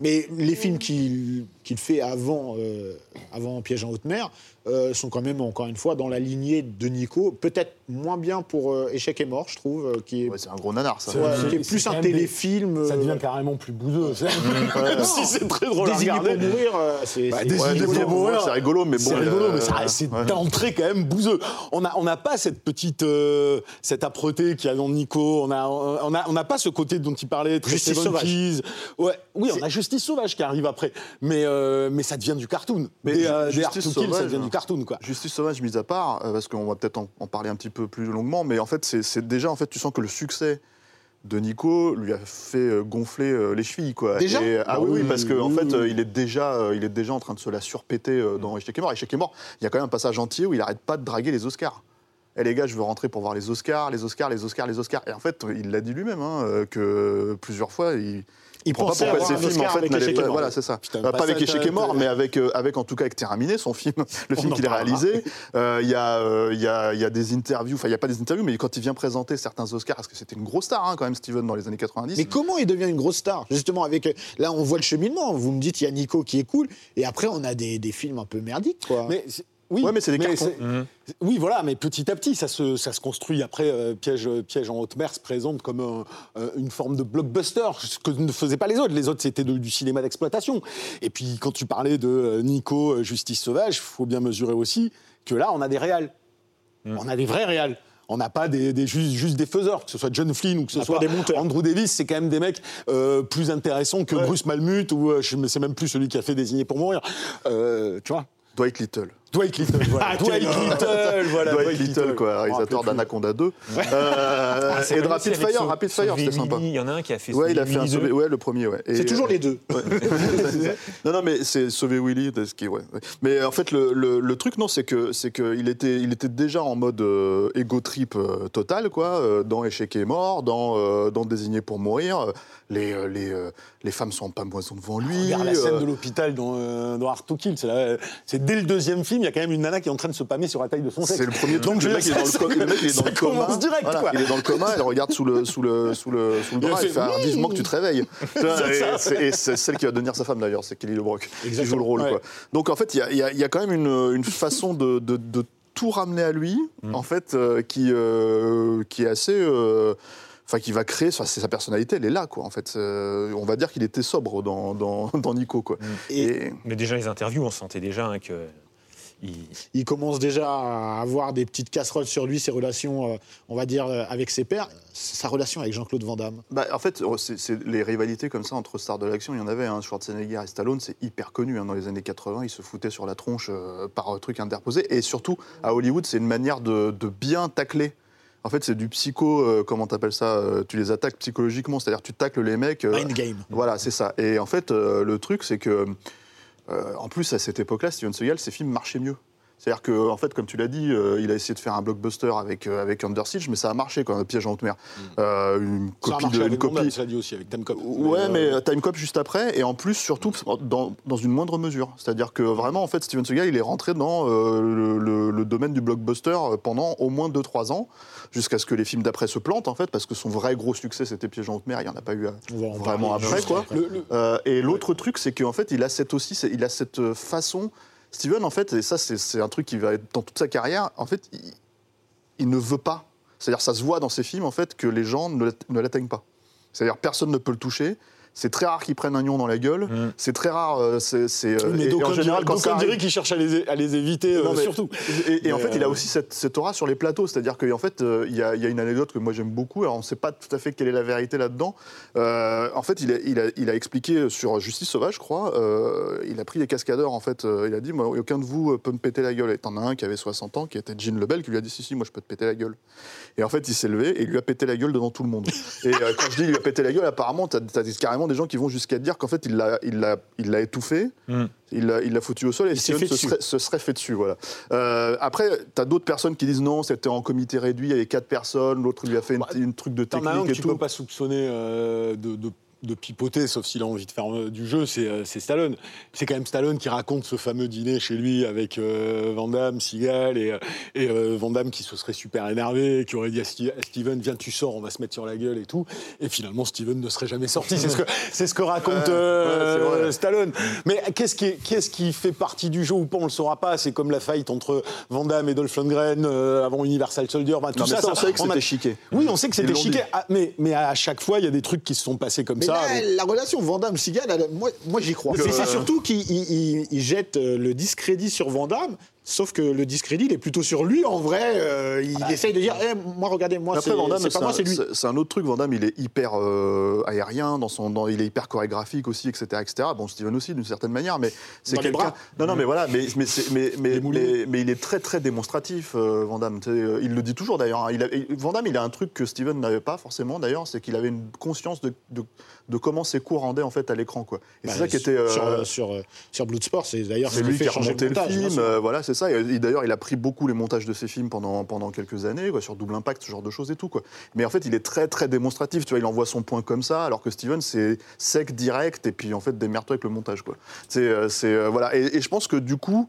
Mais les films qu'il qu'il fait avant, euh, avant Piège en haute mer euh, sont quand même, encore une fois, dans la lignée de Nico. Peut-être moins bien pour euh, Échec et mort, je trouve, euh, qui est, Ouais, c'est un gros nanar, ça. ouais, c'est- qui est plus un des- téléfilm. Ça devient carrément plus bouseux. c'est- Même [laughs] si c'est très drôle à désigné pour regarder. mourir. euh, c'est Bah, c'est- désigné Ouais, pour mourir, c'est rigolo, mais bon. C'est rigolo, euh, mais ça- c'est ouais. d'entrée quand même bouseux. On n'a on n'a pas cette petite, euh, cette âpreté qu'il y a dans Nico. On n'a on a, on n'a pas ce côté dont il parlait, très Justice sauvage. Keys. Ouais, oui, on a Justice sauvage qui arrive après. Mais, euh, mais ça devient du cartoon. Mais des, euh, Justice des Kill, ça Sauvage, devient du cartoon, quoi. Justice sauvage mise à part, euh, parce qu'on va peut-être en, en parler un petit peu plus longuement, mais en fait, c'est- déjà, en fait, tu sens que le succès de Nico lui a fait euh, gonfler les chevilles, quoi. Déjà Et- Ah oui, oui, Oui, parce qu'en en fait, il est déjà, il est déjà en train de se la surpéter dans Échec et mort. Échec et mort, il y a quand même un passage entier où il arrête pas de draguer les Oscars. Eh les gars, je veux rentrer pour voir les Oscars, les Oscars, les Oscars, les Oscars. Et en fait, il l'a dit lui-même, hein, que plusieurs fois, il, Il pensait pas pourquoi un films en Oscar fait avec n'allaient Échec et pas. mort. Voilà, c'est ça. Putain, Euh, pas pas avec Échec et mort, mais avec, euh, avec en tout cas avec Terminé, son film, le On film qu'il a réalisé. Euh, Il y, a, euh, il y, a, il y a des interviews, enfin il n'y a pas des interviews, mais quand il vient présenter certains Oscars, parce que c'était une grosse star hein, quand même, Steven, dans les années 90. Mais comment il devient une grosse star? Justement, avec. euh, Là, on voit le cheminement. Vous me dites, il y a Nico qui est cool. Et après, on a des, des films un peu merdiques, quoi. Mais c'est- oui, Ouais, mais c'est des cartons. c'est- Mhm. Oui, voilà, mais petit à petit, ça se, ça se construit. Après, euh, Piège, Piège en haute mer se présente comme un- euh, une forme de blockbuster, ce que ne faisaient pas les autres. Les autres, c'était de- du cinéma d'exploitation. Et puis, quand tu parlais de euh, Nico, Justice Sauvage, il faut bien mesurer aussi que là, on a des réals. On a des vrais réals. On n'a pas des, des- juste, juste des faiseurs, que ce soit John Flynn ou que ce soit des. Andrew Davis, c'est quand même des mecs euh, plus intéressants que Bruce Malmuth ou euh, je- c'est même plus celui qui a fait Désigné pour mourir. Euh, tu vois Dwight Little. Dwight Little, [laughs] voilà. Ah, Dwight Little, voilà. Dwight Little, quoi, me réalisateur d'Anaconda 2. Euh, Ah, et de Rapid Fire, Sau- Rapid Fire, Sauver c'était sympa. Il y en a un qui a fait Ouais, il a Sauver fait un 2. ouais, le premier, ouais. C'est toujours euh, les deux. Ouais. [laughs] non, non, mais c'est Sauver Willy, de ce qui, ouais, ouais. Mais en fait, le, le- le truc, non, c'est que c'est que il était, il était déjà en mode euh, ego trip euh, total, quoi, euh, dans Échec et mort, dans, euh, dans Désigné pour mourir. Les, euh, les, euh, les femmes sont pas moisons devant lui. Regarde la scène de l'hôpital dans, dans Hard to Kill. C'est dès le deuxième film, il y a quand même une nana qui est en train de se pâmer sur la taille de son sexe. C'est le premier truc. Donc, le mec, il est dans le, coma. commence direct, Voilà, quoi. Il est dans le coma, elle regarde sous le, sous le, sous le, sous le elle fait vivement que tu te réveilles. [laughs] Et c'est- celle qui va devenir sa femme d'ailleurs, c'est Kelly LeBrock qui joue le rôle. Quoi. Donc en fait, il y a, y y quand même une, une façon de, de- de tout ramener à lui, Mm. en fait, euh, qui, euh, qui est assez. euh, Enfin, qui va créer, c'est sa personnalité, elle est là, quoi. En fait, Euh, on va dire qu'il était sobre dans, dans, [laughs] dans Nico, quoi. Et Et, Mais déjà, les interviews, on sentait déjà hein, que. Il- il commence déjà à avoir des petites casseroles sur lui, ses relations, euh, on va dire, euh, avec ses pairs. Sa relation avec Jean-Claude Van Damme. Bah, en fait, oh, c'est les rivalités comme ça entre stars de l'action, il y en avait. Hein, Schwarzenegger et Stallone, c'est hyper connu. hein, dans les années 80, ils se foutaient sur la tronche euh, par euh, trucs interposés. Et surtout, à Hollywood, c'est une manière de, de bien tacler. En fait, c'est du psycho, euh, comment t'appelles ça euh, Tu les attaques psychologiquement, c'est-à-dire tu tacles les mecs. euh, Mind game. voilà, c'est ça. Et en fait, le truc, c'est que, euh, en plus, à cette époque-là, Steven Seagal, ses films marchaient mieux. C'est-à-dire que, en fait, comme tu l'as dit, euh, il a essayé de faire un blockbuster avec, euh, avec Under Siege, mais ça a marché quand même, Piège en haute mer. Euh, une Mm. Ça a copie marché de, une avec Damme, copie, ça dit aussi, avec Time Cop. Ouais, mais euh, euh, Time Cop juste après, et en plus, surtout, dans, dans une moindre mesure. C'est-à-dire que vraiment, en fait, Steven Seagal, il est rentré dans euh, le, le- le domaine du blockbuster pendant au moins 2-3 ans, jusqu'à ce que les films d'après se plantent, en fait, parce que son vrai gros succès, c'était Piège en haute mer, il n'y en a pas eu euh, vraiment parler après, quoi. après. le- le- Euh, et l'autre truc, c'est qu'en fait, il a cette aussi, il a cette euh, façon. Steven, en fait, et ça, c'est un truc qui va être dans toute sa carrière. En fait, il, il ne veut pas. C'est-à-dire, ça se voit dans ses films, en fait, que les gens ne l'atteignent pas. C'est-à-dire, personne ne peut le toucher. C'est très rare qu'ils prennent un lion dans la gueule. Mm. C'est très rare. euh, c'est c'est, euh, mais et- et d'aucuns en général, quand ça d'aucuns diraient arrive- qu'ils cherchent à les, à les éviter, euh, non, mais- surtout. Et, et en fait, il a aussi cette, cette aura sur les plateaux. C'est-à-dire qu'en fait, il y, a- il y a une anecdote que moi j'aime beaucoup. Alors, on ne sait pas tout à fait quelle est la vérité là-dedans. Euh, en fait, il a, il, a, il a expliqué sur Justice Sauvage, je crois. euh, il a pris les cascadeurs, en fait. il a dit Moi, aucun de vous peut me péter la gueule. Et t'en as un qui avait 60 ans, qui était Gene Lebel, qui lui a dit Si, si, moi je peux te péter la gueule. Et en fait, il s'est levé et il lui a pété la gueule devant tout le monde. et euh, quand je dis il lui a pété la gueule, apparemment, t'as as carrément des gens qui vont jusqu'à dire qu'en fait, il l'a il l'a- il l'a étouffé. Mm. Il l'a il l'a foutu au sol et fait se serait, se serait fait dessus. Voilà. Euh, après, tu as d'autres personnes qui disent non, c'était en comité réduit, il y avait quatre personnes, l'autre lui a fait une, Bah, une truc de T'en as un technique que et tu tout. peux pas soupçonner euh, de, de- de pipoter, sauf s'il a envie de faire euh, du jeu, c'est euh, c'est Stallone. C'est quand même Stallone qui raconte ce fameux dîner chez lui avec euh, Van Damme, Seagal, et, euh, et euh, Van Damme qui se serait super énervé, qui aurait dit à, Steven, viens tu sors, on va se mettre sur la gueule et tout. Et finalement, Steven ne serait jamais sorti. C'est ce que, [laughs] c'est ce que raconte euh, ouais. Stallone. Mais qu'est-ce qui, fait partie du jeu ou pas, on le saura pas. C'est comme la fight entre Van Damme et Dolph Lundgren avant Universal Soldier. Tout Non, ça, ça, on savait que a- c'était chiqué. oui, on sait que c'était chiqué. Ah, mais, mais à chaque fois, il y a des trucs qui se sont passés comme Mais ça. La relation Van Damme-Seagal, elle- moi, moi j'y crois. Mais c'est surtout qu'il il- il- il jette euh, le discrédit sur Van Damme Sauf que le discrédit, il est plutôt sur lui. En vrai, euh, il essaye de dire eh, Moi, regardez, moi, c'est pas moi, c'est lui. c'est un autre truc. Van Damme, il est hyper euh, aérien, dans son, dans- il est hyper chorégraphique aussi, etc. etc. Bon, Steven aussi, d'une certaine manière, mais c'est quelqu'un. Non, non, mais voilà, mais, mais, c'est- mais, mais, moulins. mais- mais il est très, très démonstratif, euh, Van Damme. Euh, Il le dit toujours d'ailleurs. hein. Il a- et Van Damme, il a un truc que Steven n'avait pas forcément d'ailleurs, c'est qu'il avait une conscience de, de, de comment ses coups rendaient en fait à l'écran. quoi. Et Bah, c'est ça qui était. Sur, sur, sur Bloodsport, c'est d'ailleurs ce c'est lui qui a remonté le, film, voilà, c'est Et, d'ailleurs, il a pris beaucoup les montages de ses films pendant, pendant quelques années, sur Double Impact, ce genre de choses et tout. Quoi. Mais en fait, il est très, très démonstratif. Tu vois, il envoie son point comme ça, alors que Steven, c'est sec, direct, et puis en fait, démerde-toi avec le montage. Quoi. C'est, euh, euh, voilà. Et je pense que du coup.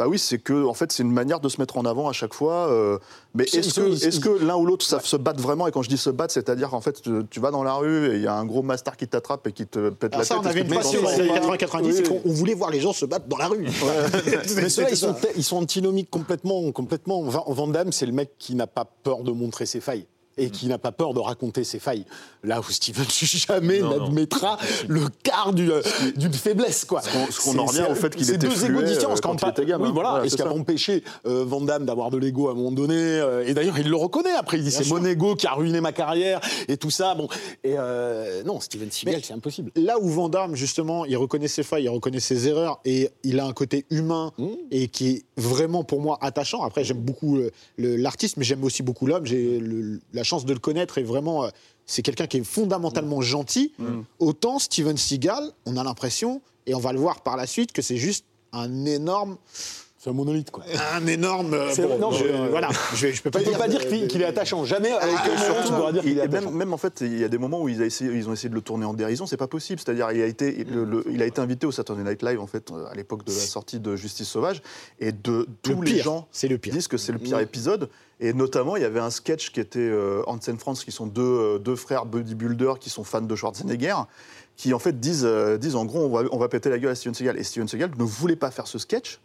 Bah oui, c'est que en fait c'est une manière de se mettre en avant à chaque fois. euh, mais est-ce que, l'un ou l'autre savent se battre vraiment Et quand je dis se battre, c'est-à-dire qu'en fait tu, tu vas dans la rue et il y a un gros master qui t'attrape et qui te pète Alors la ça, tête. on avait une passion dans les pas 80-90, c'est qu'on on voulait voir les gens se battre dans la rue. [laughs] Mais ceux-là, ils sont, ça. ils sont antinomiques complètement. complètement. Van Damme, c'est le mec qui n'a pas peur de montrer ses failles. Et qui n'a pas peur de raconter ses failles. Là où Steven [laughs] jamais n'admettra le quart du, euh, d'une faiblesse. Quoi. Ce qu'on- C'est- en revient au fait qu'il était deux égos différents. euh, qui quand il pas-. Oui, voilà. Voilà, et ce qui a empêché euh, Van Damme d'avoir de l'ego à un moment donné. euh, et d'ailleurs, il le reconnaît. Après, il dit c'est mon ego qui a ruiné ma carrière et tout ça. Bon. Et euh, non, Steven Seagal, c'est impossible. Là où Van Damme, justement, il reconnaît ses failles, il reconnaît ses erreurs et il a un côté humain Mmh. et qui est vraiment pour moi attachant. Après, j'aime beaucoup l'artiste, mais j'aime aussi beaucoup l'homme. J'ai la chance de le connaître et vraiment, euh, c'est quelqu'un qui est fondamentalement Mmh. gentil. Autant Steven Seagal, on a l'impression, et on va le voir par la suite, que c'est juste un énorme, C'est un monolithe, quoi. un énorme. euh, bon, non, je- euh, voilà, [laughs] je, peux pas dire pas dire de- qu'il est attachant. Jamais avec Ah, quel moment surtout, dire qu'il Il- est même, attachant. même en fait, il y a des moments où ils, a essayé- ils ont essayé de le tourner en dérision, c'est pas possible. C'est-à-dire, il a été, le- le- il a été invité au Saturday Night Live en fait euh, à l'époque de la sortie de Justice Sauvage, et de tous Le les gens c'est le pire. disent que c'est le pire épisode. Et notamment, il y avait un sketch qui était euh, Hansen France, qui sont deux, euh, deux frères bodybuilders qui sont fans de Schwarzenegger, qui en fait disent, euh, disent en gros, on va, on va péter la gueule à Steven Seagal. Et Steven Seagal ne voulait pas faire ce sketch.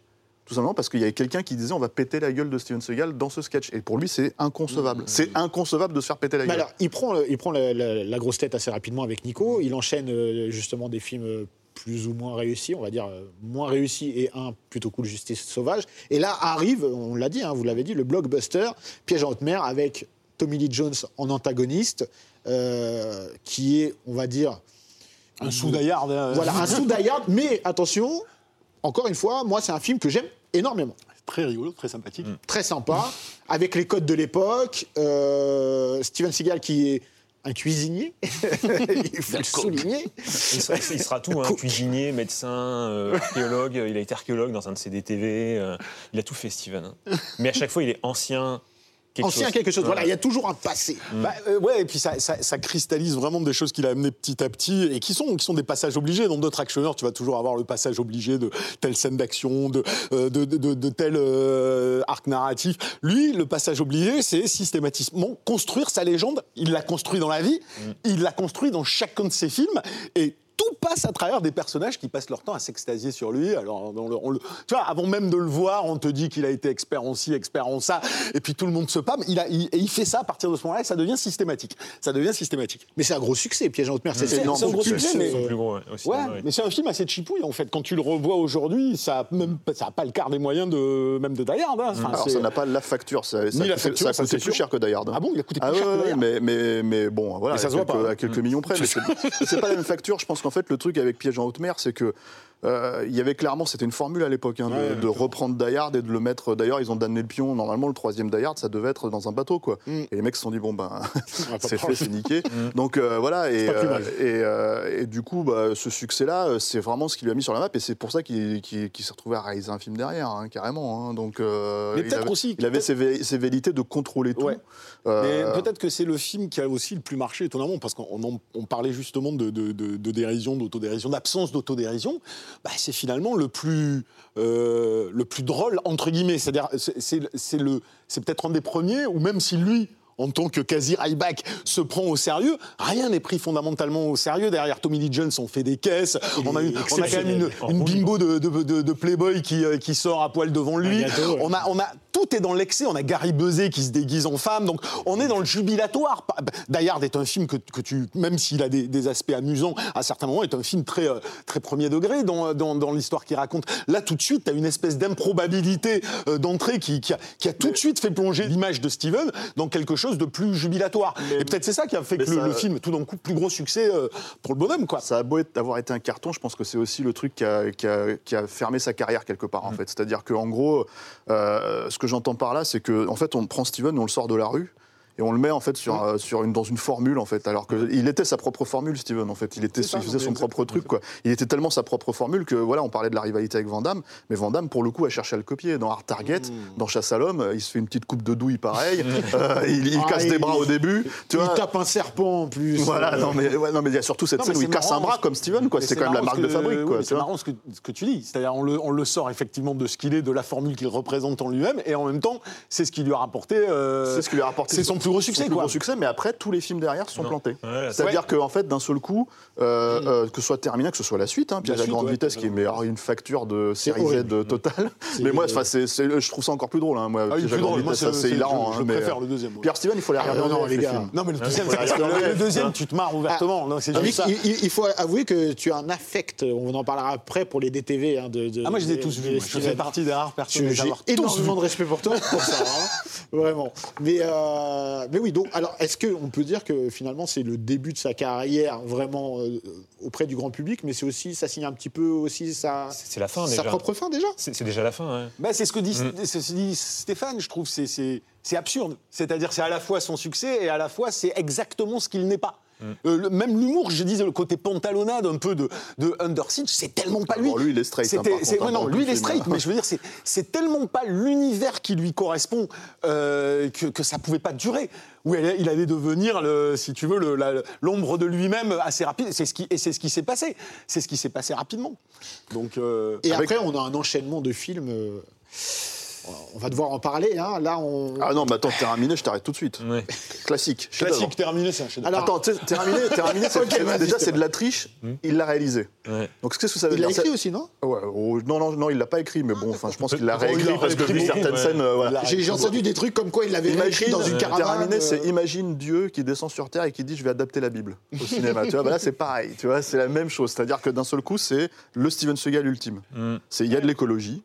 Tout simplement parce qu'il y avait quelqu'un qui disait on va péter la gueule de Steven Seagal dans ce sketch. Et pour lui, c'est inconcevable. C'est inconcevable de se faire péter la Mais gueule. alors, il prend, le- il prend la, la- la grosse tête assez rapidement avec Nico. Il enchaîne euh, justement des films euh, plus ou moins réussis, on va dire euh, moins réussis, et un plutôt cool, Justice Sauvage. Et là arrive, on l'a dit, hein, vous l'avez dit, le blockbuster Piège en haute mer avec Tommy Lee Jones en antagoniste, euh, qui est, on va dire, Un sous-daillard. euh, voilà, un sous Hard, mais attention, encore une fois, moi c'est un film que j'aime énormément Très rigolo, très sympathique. très sympa, avec les codes de l'époque. Euh, Steven Seagal qui est un cuisinier, [laughs] il faut le souligner. Il sera, il sera tout, hein, cuisinier, médecin, euh, archéologue. Il a été archéologue dans un de ses DTV. euh, il a tout fait, Steven. hein. [laughs] Mais à chaque fois, il est ancien. Quelque Ancien chose. quelque chose. Voilà, il y a toujours un passé. Bah, euh, ouais, et puis ça, ça- ça cristallise vraiment des choses qu'il a amenées petit à petit et qui sont, qui sont des passages obligés. Dans d'autres actionneurs, tu vas toujours avoir le passage obligé de telle scène d'action, de, euh, de, de, de- de tel euh, arc narratif. Lui, le passage obligé, c'est systématiquement construire sa légende. Il l'a construit dans la vie, il l'a construit dans chacun de ses films et tout passe à travers des personnages qui passent leur temps à s'extasier sur lui. Alors, on le- on le- tu vois, avant même de le voir, on te dit qu'il a été expert en ci, expert en ça, et puis tout le monde se pâme. Il a, il- et il fait ça à partir de ce moment-là, et ça devient systématique. Ça devient systématique. Mais c'est un gros succès, Piège en haute mer. C'est- c'est un gros succès, mais- C'est euh, ouais, Ouais, un film assez chipouille en fait. Quand tu le revois aujourd'hui, ça a même ça a pas le quart des moyens de même de Die Hard, hein. Enfin, Alors ça n'a pas la facture, ça, ça la coûté- facture, ça a coûté c'est plus sûr. cher que Die Hard. Ah bon, il a coûté plus Ah cher ouais, que Die ouais, Hard. mais, mais, mais bon, voilà, Mais ça à se voit pas. à quelques millions près. [laughs] mais c'est c'est pas la même facture. Je pense qu'en fait, le truc avec Piège en haute mer, c'est que euh, il y avait clairement, c'était une formule à l'époque, hein, de, Ouais, de reprendre Die Hard et de le mettre. D'ailleurs, ils ont damné le pion. Normalement, le troisième Die Hard, ça devait être dans un bateau, quoi. Mm. Et les mecs se sont dit bon ben, [laughs] [laughs] c'est fait, c'est niqué. [laughs] Donc euh, voilà. Et, euh, et, et du coup, bah, ce succès-là, c'est vraiment ce qui lui a mis sur la map. Et c'est pour ça qu'il s'est retrouvé à réaliser un film derrière, hein, carrément. hein. Donc Mais il avait- aussi, il avait ses, vé- ses velléités de contrôler tout. Ouais. Euh, Mais peut-être que c'est le film qui a aussi le plus marché, étonnamment, parce qu'on on parlait justement de, de- de- de dérision, d'autodérision, d'absence d'autodérision. Bah, c'est finalement le plus, euh, le plus drôle, entre guillemets. C'est-à-dire, c'est- peut-être un des premiers, ou même si lui. En tant que quasi Ryback se prend au sérieux, rien n'est pris fondamentalement au sérieux. Derrière Tommy Lee Jones, on fait des caisses. On a, une- on a quand même une, bimbo de, de- de- de Playboy qui, euh, qui sort à poil devant lui. gâteau, ouais. On a, on a tout est dans l'excès. On a Gary Buzet qui se déguise en femme, donc on est dans le jubilatoire. Die Hard est un film que, que tu, même s'il a des, aspects amusants, à certains moments, est un film très, euh, très premier degré dans, dans, l'histoire qu'il raconte. Là, tout de suite, tu as une espèce d'improbabilité euh, d'entrée qui, qui, a, qui, a, tout de suite fait plonger l'image de Steven dans quelque chose de plus jubilatoire. Et peut-être c'est ça qui a fait que le, film, tout d'un coup, plus gros succès euh, pour le bonhomme. Quoi. Ça a beau avoir été un carton, je pense que c'est aussi le truc qui a, qui a, qui a fermé sa carrière quelque part, en mm. fait. C'est-à-dire qu'en gros, ce que j'entends par là, c'est qu'en en fait, on prend Steven, on le sort de la rue, et on le met en fait sur, euh, sur une, dans une formule en fait. Alors qu'il était sa propre formule Steven en fait. Il était il faisait son propre truc quoi. Il était tellement sa propre formule que voilà on parlait de la rivalité avec Van Damme. Mais Van Damme pour le coup a cherché à le copier. Dans Hard Target mmh. dans Chasse à l'homme il se fait une petite coupe de douille pareil. [laughs] Euh, il, ah, casse des bras au début tu il tape un serpent en plus. Voilà non mais ouais, non mais il y a surtout cette scène où il casse un bras comme Steven quoi. c'est quand même la marque de fabrique quoi c'est marrant ce que, ce que tu dis. C'est-à-dire on le, on le sort effectivement de ce qu'il est de la formule qu'il représente en lui-même et en même temps c'est ce qui lui a rapporté euh, c'est ce qui lui a rapporté. c'est son plus gros succès quoi mais après, tous les films derrière sont plantés. C'est-à-dire qu'en fait, d'un seul coup, euh, mm. euh, que ce soit terminé, que ce soit la suite, hein, Piège à grande vitesse, qui est mais, une facture de série Z totale. [laughs] Mais moi, je trouve ça encore plus drôle. Hein, moi, ah, vitesse, c'est hilarant. Je, hein, préfère le deuxième. Pierre Steven, il faut les ah, regarder. Non, les gars. Non, mais le deuxième, le deuxième, tu te marres ouvertement. Il faut avouer que tu as un affect, on en parlera après pour les DTV. Ah, moi, je les ai tous vus. Je fais partie des rares personnes. J'ai énormément de respect pour toi, pour ça. [laughs] Vraiment. Mais oui, donc, alors, est-ce qu'on peut dire que finalement, c'est le début de sa carrière vraiment euh, auprès du grand public, mais c'est aussi, ça signe un petit peu aussi sa, c'est la fin, sa propre fin déjà? C'est déjà la fin. Bah, c'est ce que dit, mm. dit Stéphane, je trouve, c'est absurde. C'est-à-dire, c'est à la fois son succès et à la fois c'est exactement ce qu'il n'est pas. Euh, même l'humour, je disais, le côté pantalonnade un peu de, de Under Siege, c'est tellement pas lui. lui, il est straight. Hein, hein, non, lui, il est straight, mais je veux dire, c'est tellement pas l'univers qui lui correspond euh, que, que ça pouvait pas durer. Où il allait devenir, le, si tu veux, l'ombre de lui-même assez rapide. C'est ce qui, et c'est ce qui s'est passé. C'est ce qui s'est passé rapidement. Donc, euh, et après, on a un enchaînement de films on va devoir en parler. Hein. Là, on... Ah non, mais attends, terminé, je t'arrête tout de suite. Classique. Classique, [laughs] terminé, c'est un chef Alors, attends, terminé, terminé déjà, c'est de la triche. Hmm. Il l'a réalisé. Donc, qu'est-ce que ça veut dire Il l'a écrit aussi, non? Ouais, oh, Non, non, non, il l'a pas écrit, mais bon, enfin, je pense qu'il l'a réécrit parce que vu certaines scènes. Euh, J'ai entendu des trucs comme quoi il l'avait écrit dans une caravane. Terminé, c'est euh. imagine Dieu qui descend sur terre et qui dit je vais adapter la Bible au cinéma. tu vois, bah là, c'est pareil. Tu vois, c'est la même chose. C'est-à-dire que d'un seul coup, c'est le Steven Seagal ultime. Hmm. Il y a de l'écologie,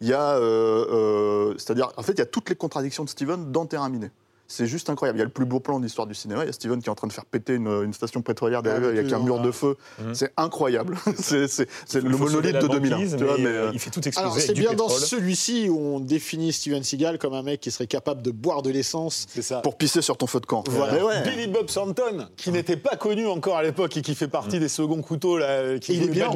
il y a, euh, euh, c'est-à-dire, en fait, il y a toutes les contradictions de Steven dans Terrain miné. C'est juste incroyable. Il y a le plus beau plan de l'histoire du cinéma. Il y a Steven qui est en train de faire péter une, station pétrolière derrière ah, avec un mur de feu. Mmh. C'est incroyable. c'est [laughs] le monolithe de 2001. Tu vois, mais, euh, il fait tout exploser. Alors c'est bien dans celui-ci où on définit Steven Seagal comme un mec qui serait capable de boire de l'essence pour pisser sur ton feu de camp. Billy Bob Thornton, qui n'était pas connu encore à l'époque et qui fait partie mmh. des seconds couteaux là, qui il est bien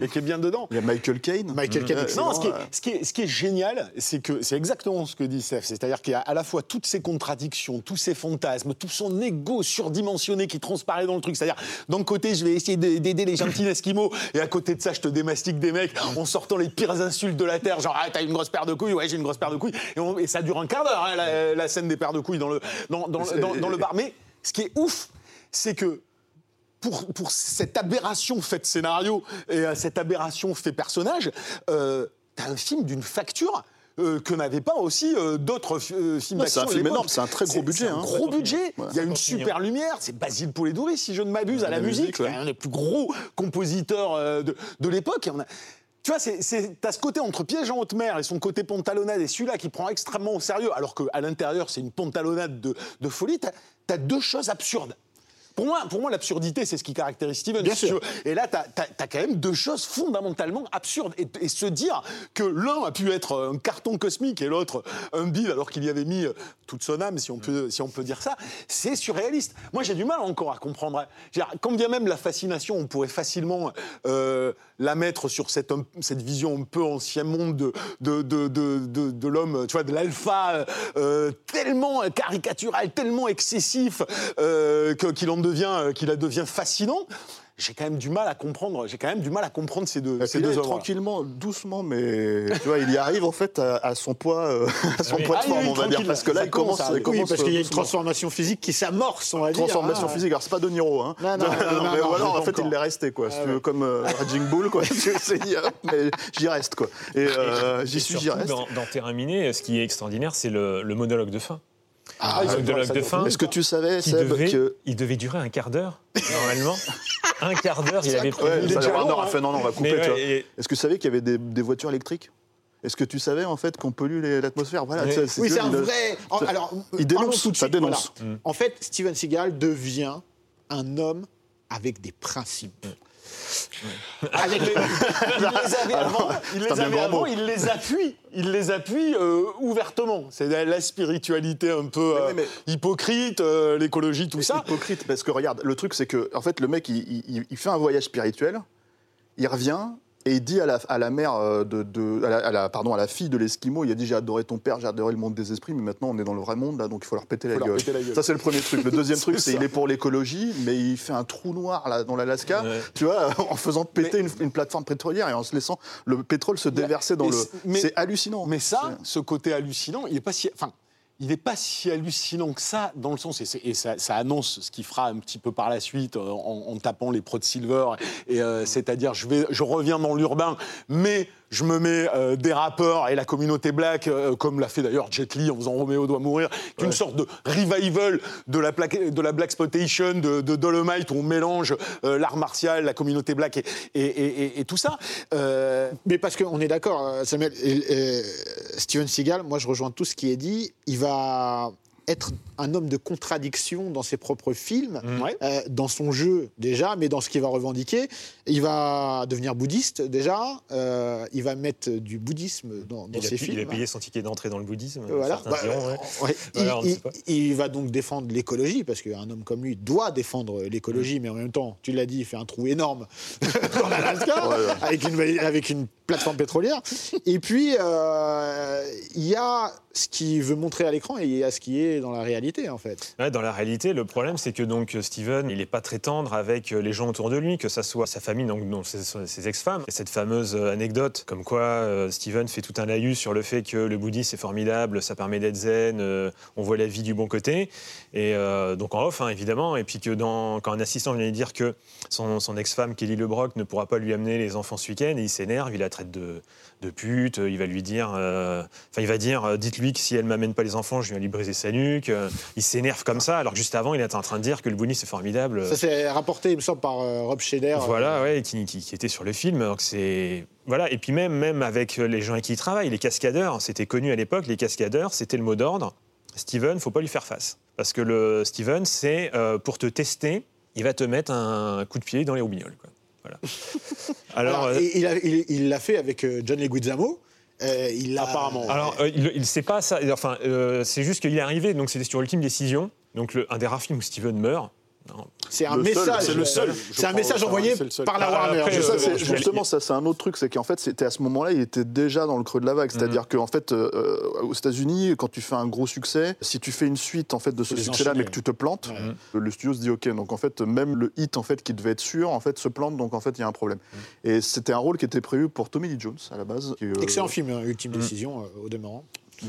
et qui est bien dedans. Il y a Michael Caine. Michael Caine. Non, ce qui, est, ce, qui est, ce qui est génial, c'est que c'est exactement ce que dit Seth. C'est-à-dire qu'il y a à la fois toutes ces contradictions, tous ces fantasme, tout son ego surdimensionné qui transparaît dans le truc. C'est-à-dire, d'un côté, je vais essayer d'aider les gentils [laughs] esquimaux, et à côté de ça, je te démastique des mecs en sortant les pires insultes de la Terre, genre, ah, t'as une grosse paire de couilles, ouais, j'ai une grosse paire de couilles. Et, ça dure un quart d'heure, hein, la, scène des paires de couilles dans le, dans, dans, dans, le bar. Mais ce qui est ouf, c'est que pour, pour, cette aberration faite scénario et euh, cette aberration fait personnage, euh, t'as un film d'une facture euh, que n'avaient pas aussi euh, d'autres euh, films d'action. C'est un film énorme, c'est un très gros budget. un hein. gros budget. Il y a une super lumière. C'est Basile Pouledouris, si je ne m'abuse, à la, musique. C'est un des plus gros compositeurs de, de l'époque. Tu vois, t'as ce côté entre Piège en haute mer et son côté pantalonnade et celui-là qui prend extrêmement au sérieux, alors qu'à l'intérieur, c'est une pantalonnade de, de folie. T'as as deux choses absurdes. Pour moi, pour moi l'absurdité, c'est ce qui caractérise Steven. Bien sûr. Et là, tu as, quand même deux choses fondamentalement absurdes. Et, se dire que l'un a pu être un carton cosmique et l'autre un bide, alors qu'il y avait mis euh, toute son âme, si on peut, si on peut dire ça, c'est surréaliste. Moi, j'ai du mal encore à comprendre. Quand bien même la fascination, on pourrait facilement euh, la mettre sur cette, cette vision un peu ancien monde de, de, de, de, de l'homme, tu vois, de l'alpha, euh, tellement caricatural, tellement excessif qu'il en devient, qu'il devient fascinant. j'ai quand même du mal à comprendre. J'ai quand même du mal à comprendre ces deux, Et ces deux tranquillement, doucement, mais tu vois, il y arrive en fait à, à son poids, euh, [laughs] à son oui. poids de Ah forme, oui, on va dire, parce que là, il commence, commence à- il oui, commence, parce qu'il y a une doucement. transformation physique qui s'amorce, on va dire. Transformation hein. physique, alors c'est pas De Niro, hein. Non, non, [laughs] non, non, mais non, voilà, en fait, encore. il l'est resté, quoi. Si Ah tu veux, comme euh, Raging Bull, quoi. [laughs] mais j'y reste, quoi. Et euh, j'y suis, j'y reste. Dans, Terrain miné, ce qui est extraordinaire, c'est le monologue de fin. Ah, le ça- monologue ça- de fin. Est-ce que tu savais, Seb, devait, que. il devait durer un quart d'heure, normalement. [laughs] un quart d'heure, il avait prévu. Ouais, Warner long, a fait, non, non, on va couper, Mais tu vois. ouais, et- Est-ce que tu savais qu'il y avait des, des voitures électriques? Est-ce que tu savais, en fait, qu'on pollue l'atmosphère? Voilà, Oui, c'est un il- vrai. en- Alors, il parlons dénonce, tout de ça suite, dénonce. voilà. En fait, Steven Seagal devient un homme avec des principes. Avec les- il les avait avant, il les C'est un bien avait grand avant, il les appuie, il les appuie euh, ouvertement. C'est la, spiritualité un peu euh, Mais hypocrite, euh, l'écologie, tout ça. hypocrite parce que regarde, le truc c'est que en fait le mec il, il- il fait un voyage spirituel, il revient et il dit à la, à la mère euh, de, de- à la, à la- pardon à la fille de l'esquimau, il a dit j'ai adoré ton père, j'ai adoré le monde des esprits, mais maintenant on est dans le vrai monde là donc il faut leur péter, la, leur gueule. péter la gueule. Ça c'est le premier truc. Le deuxième [laughs] truc C'est il est pour l'écologie, mais il fait un trou noir là dans l'Alaska, Ouais. tu vois, [laughs] en faisant péter une, une plateforme pétrolière et en se laissant le pétrole se déverser dans mais le. c'est- mais- C'est hallucinant. Mais ça, ce côté hallucinant, il n'est pas si. Enfin, il n'est pas si hallucinant que ça, dans le sens, et, ça, ça annonce ce qu'il fera un petit peu par la suite euh, en, en tapant les pros de Silver, et, euh, c'est-à-dire je, vais, je reviens dans l'urbain, mais je me mets euh, des rappeurs et la communauté black, euh, comme l'a fait d'ailleurs Jet Li en faisant Roméo doit mourir, qui est une sorte de revival de la, plaque- de la black exploitation de, de Dolomite, où on mélange euh, l'art martial, la communauté black et, et- et- et- et tout ça. Mais parce qu'on est d'accord, Samuel, Steven Seagal, moi je rejoins tout ce qui est dit, il va être un homme de contradiction dans ses propres films, ouais. euh, dans son jeu déjà, mais dans ce qu'il va revendiquer. Il va devenir bouddhiste déjà, euh, il va mettre du bouddhisme dans, dans il, a ses films. il a payé son ticket d'entrée dans le bouddhisme. Voilà. Bah, diront, ouais. ouais. Voilà, on ne il, va donc défendre l'écologie, parce qu'un homme comme lui doit défendre l'écologie, Mm. mais en même temps, tu l'as dit, il fait un trou énorme [laughs] dans [laughs] l'Alaska, ouais. avec, une, avec une plateforme pétrolière. Et puis, euh, il y a ce qu'il veut montrer à l'écran et il y a ce qui est dans la réalité, en fait. Ouais, dans la réalité, le problème, c'est que donc Steven, il n'est pas très tendre avec les gens autour de lui, que ça soit sa famille, donc, donc ses, ex-femmes. Et cette fameuse euh, anecdote, comme quoi euh, Steven fait tout un laïus sur le fait que le bouddhisme c'est formidable, ça permet d'être zen, on voit la vie du bon côté. Et donc en off, hein, évidemment. Et puis que quand un assistant vient lui dire que son, son ex-femme, Kelly LeBrock, ne pourra pas lui amener les enfants ce week-end, il s'énerve, il la traite de, de pute, il va lui dire, euh, enfin il va dire, euh, dites-lui que si elle m'amène pas les enfants, je viens lui briser sa nuque. Euh, il s'énerve comme ça, alors que juste avant, il était en train de dire que le bouddhisme c'est formidable. Ça, c'est rapporté, il me semble, par euh, Rob Schneider. Voilà, ouais, qui, qui- qui était sur le film. Donc c'est voilà. Et puis même, même avec les gens avec qui il travaille, les cascadeurs, c'était connu à l'époque. Les cascadeurs, c'était le mot d'ordre. Steven, faut pas lui faire face, parce que le Steven, c'est euh, pour te tester, il va te mettre un coup de pied dans les roubignoles. Quoi. Voilà. [laughs] Alors, Alors, euh, il a- il il l'a fait avec euh, John Leguizamo. Euh, il l'a- Apparemment. Alors, euh, il ne sait pas ça. Enfin, euh, c'est juste qu'il est arrivé, donc c'était sur Ultime Décision. Donc, le- un des rares films où Steven meurt. C'est un Le seul, message. c'est le seul, C'est un message envoyé seul. par la Ah, Warner. après, Je ça, euh, sais. c'est- je- justement, ça, c'est un autre truc, c'est qu'en fait, c'était à ce moment-là, il était déjà dans le creux de la vague. C'est-à-dire qu'en fait, euh, euh, aux États-Unis, quand tu fais un gros succès, si tu fais une suite en fait de ce succès-là, mais que tu te plantes, Ouais. le, le studio se dit OK. Donc en fait, même le hit en fait qui devait être sûr, en fait, se plante. Donc en fait, il y a un problème. Et c'était un rôle qui était prévu pour Tommy Lee Jones à la base. qui, euh, Excellent film, hein, Ultime Décision, euh, au demeurant.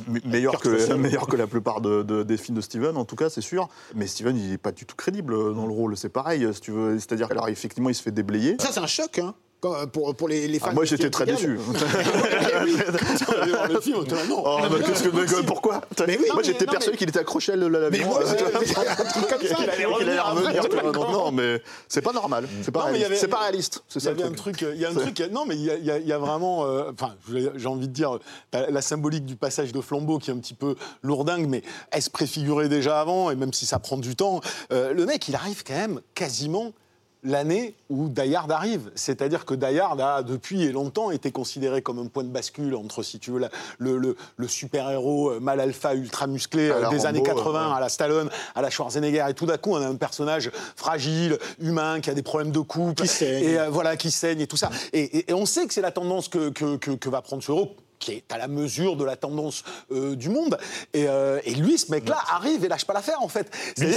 Me- meilleur que, meilleur que la plupart de- de- des films de Steven, en tout cas, c'est sûr. Mais Steven, il n'est pas du tout crédible dans le rôle. C'est pareil, si tu veux. C'est-à-dire, alors effectivement, il se fait déblayer. Ça, c'est un choc hein, quand- pour, pour les, les fans. Ah, moi, j'étais très déçu. [laughs] [laughs] Le film, non. Oh, mais qu'est-ce que pourquoi Mais oui, Moi j'étais persuadé qu'il était accroché à l'avion. Mais moi, euh, c'est- tu vois. c'est un truc comme ça. Qu'il allait revenir. Non, mais c'est pas normal. C'est pas réaliste. avait- C'est pas réaliste. C'est Il y ça truc, il y a un truc, non mais il y a, vraiment, euh, enfin, j'ai envie de dire, t'as la symbolique du passage de flambeau qui est un petit peu lourdingue, mais elle se préfigurait déjà avant, et même si ça prend du temps, euh, le mec, il arrive quand même quasiment l'année où Die Hard arrive. C'est-à-dire que Die Hard a, depuis et longtemps, été considéré comme un point de bascule entre, si tu veux, la- le, le- le super-héros euh, mal alpha, ultra musclé euh, des Rambo, années 80, ouais. à la Stallone, à la Schwarzenegger, et tout d'un coup, on a un personnage fragile, humain, qui a des problèmes de couple, Qui saigne. et euh, voilà, qui saigne et tout ça. Et, et- et on sait que c'est la tendance que, que, que- que va prendre ce héros qui est à la mesure de la tendance euh, du monde. Et, euh, et lui, ce mec-là, arrive et lâche pas l'affaire, en fait. Lui,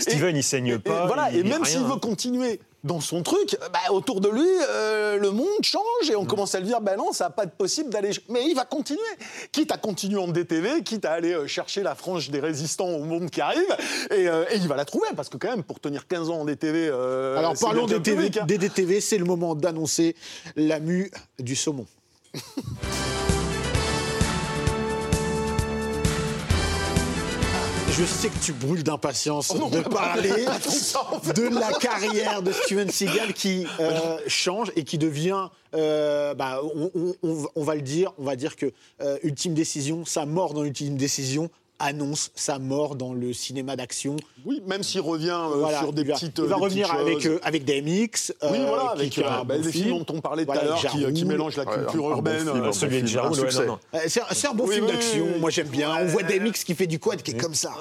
Steven, il saigne pas, Et, voilà, il- et même s'il veut continuer dans son truc, bah, autour de lui, euh, le monde change et on commence à lui dire, ben non, ça va pas être possible d'aller. Mais il va continuer. Quitte à continuer en DTV, quitte à aller euh, chercher la frange des résistants au monde qui arrive, et, euh, et il va la trouver, parce que quand même, pour tenir 15 ans en DTV. euh, Alors parlons bien des, TV, public, hein. des DTV, c'est le moment d'annoncer la mue du saumon. [laughs] Je sais que tu brûles d'impatience Oh de [laughs] parler [laughs] de la carrière de Steven Seagal qui euh, change et qui devient, euh, bah, on va le dire, on va dire que euh, Ultime Décision, sa mort dans Ultime Décision annonce sa mort dans le cinéma d'action. Oui, même s'il revient euh, Voilà, sur des il va, petites. il va des revenir avec, choses. euh, avec DMX. Oui, euh, voilà, avec qui euh, bah, bon film. films dont on parlait tout à l'heure, qui, euh, mélangent la Ouais, culture un bon urbaine. euh, Celui de. Euh, C'est un, bon Oui, film oui, d'action, moi j'aime bien. On voit DMX qui fait du quad, qui est comme ça.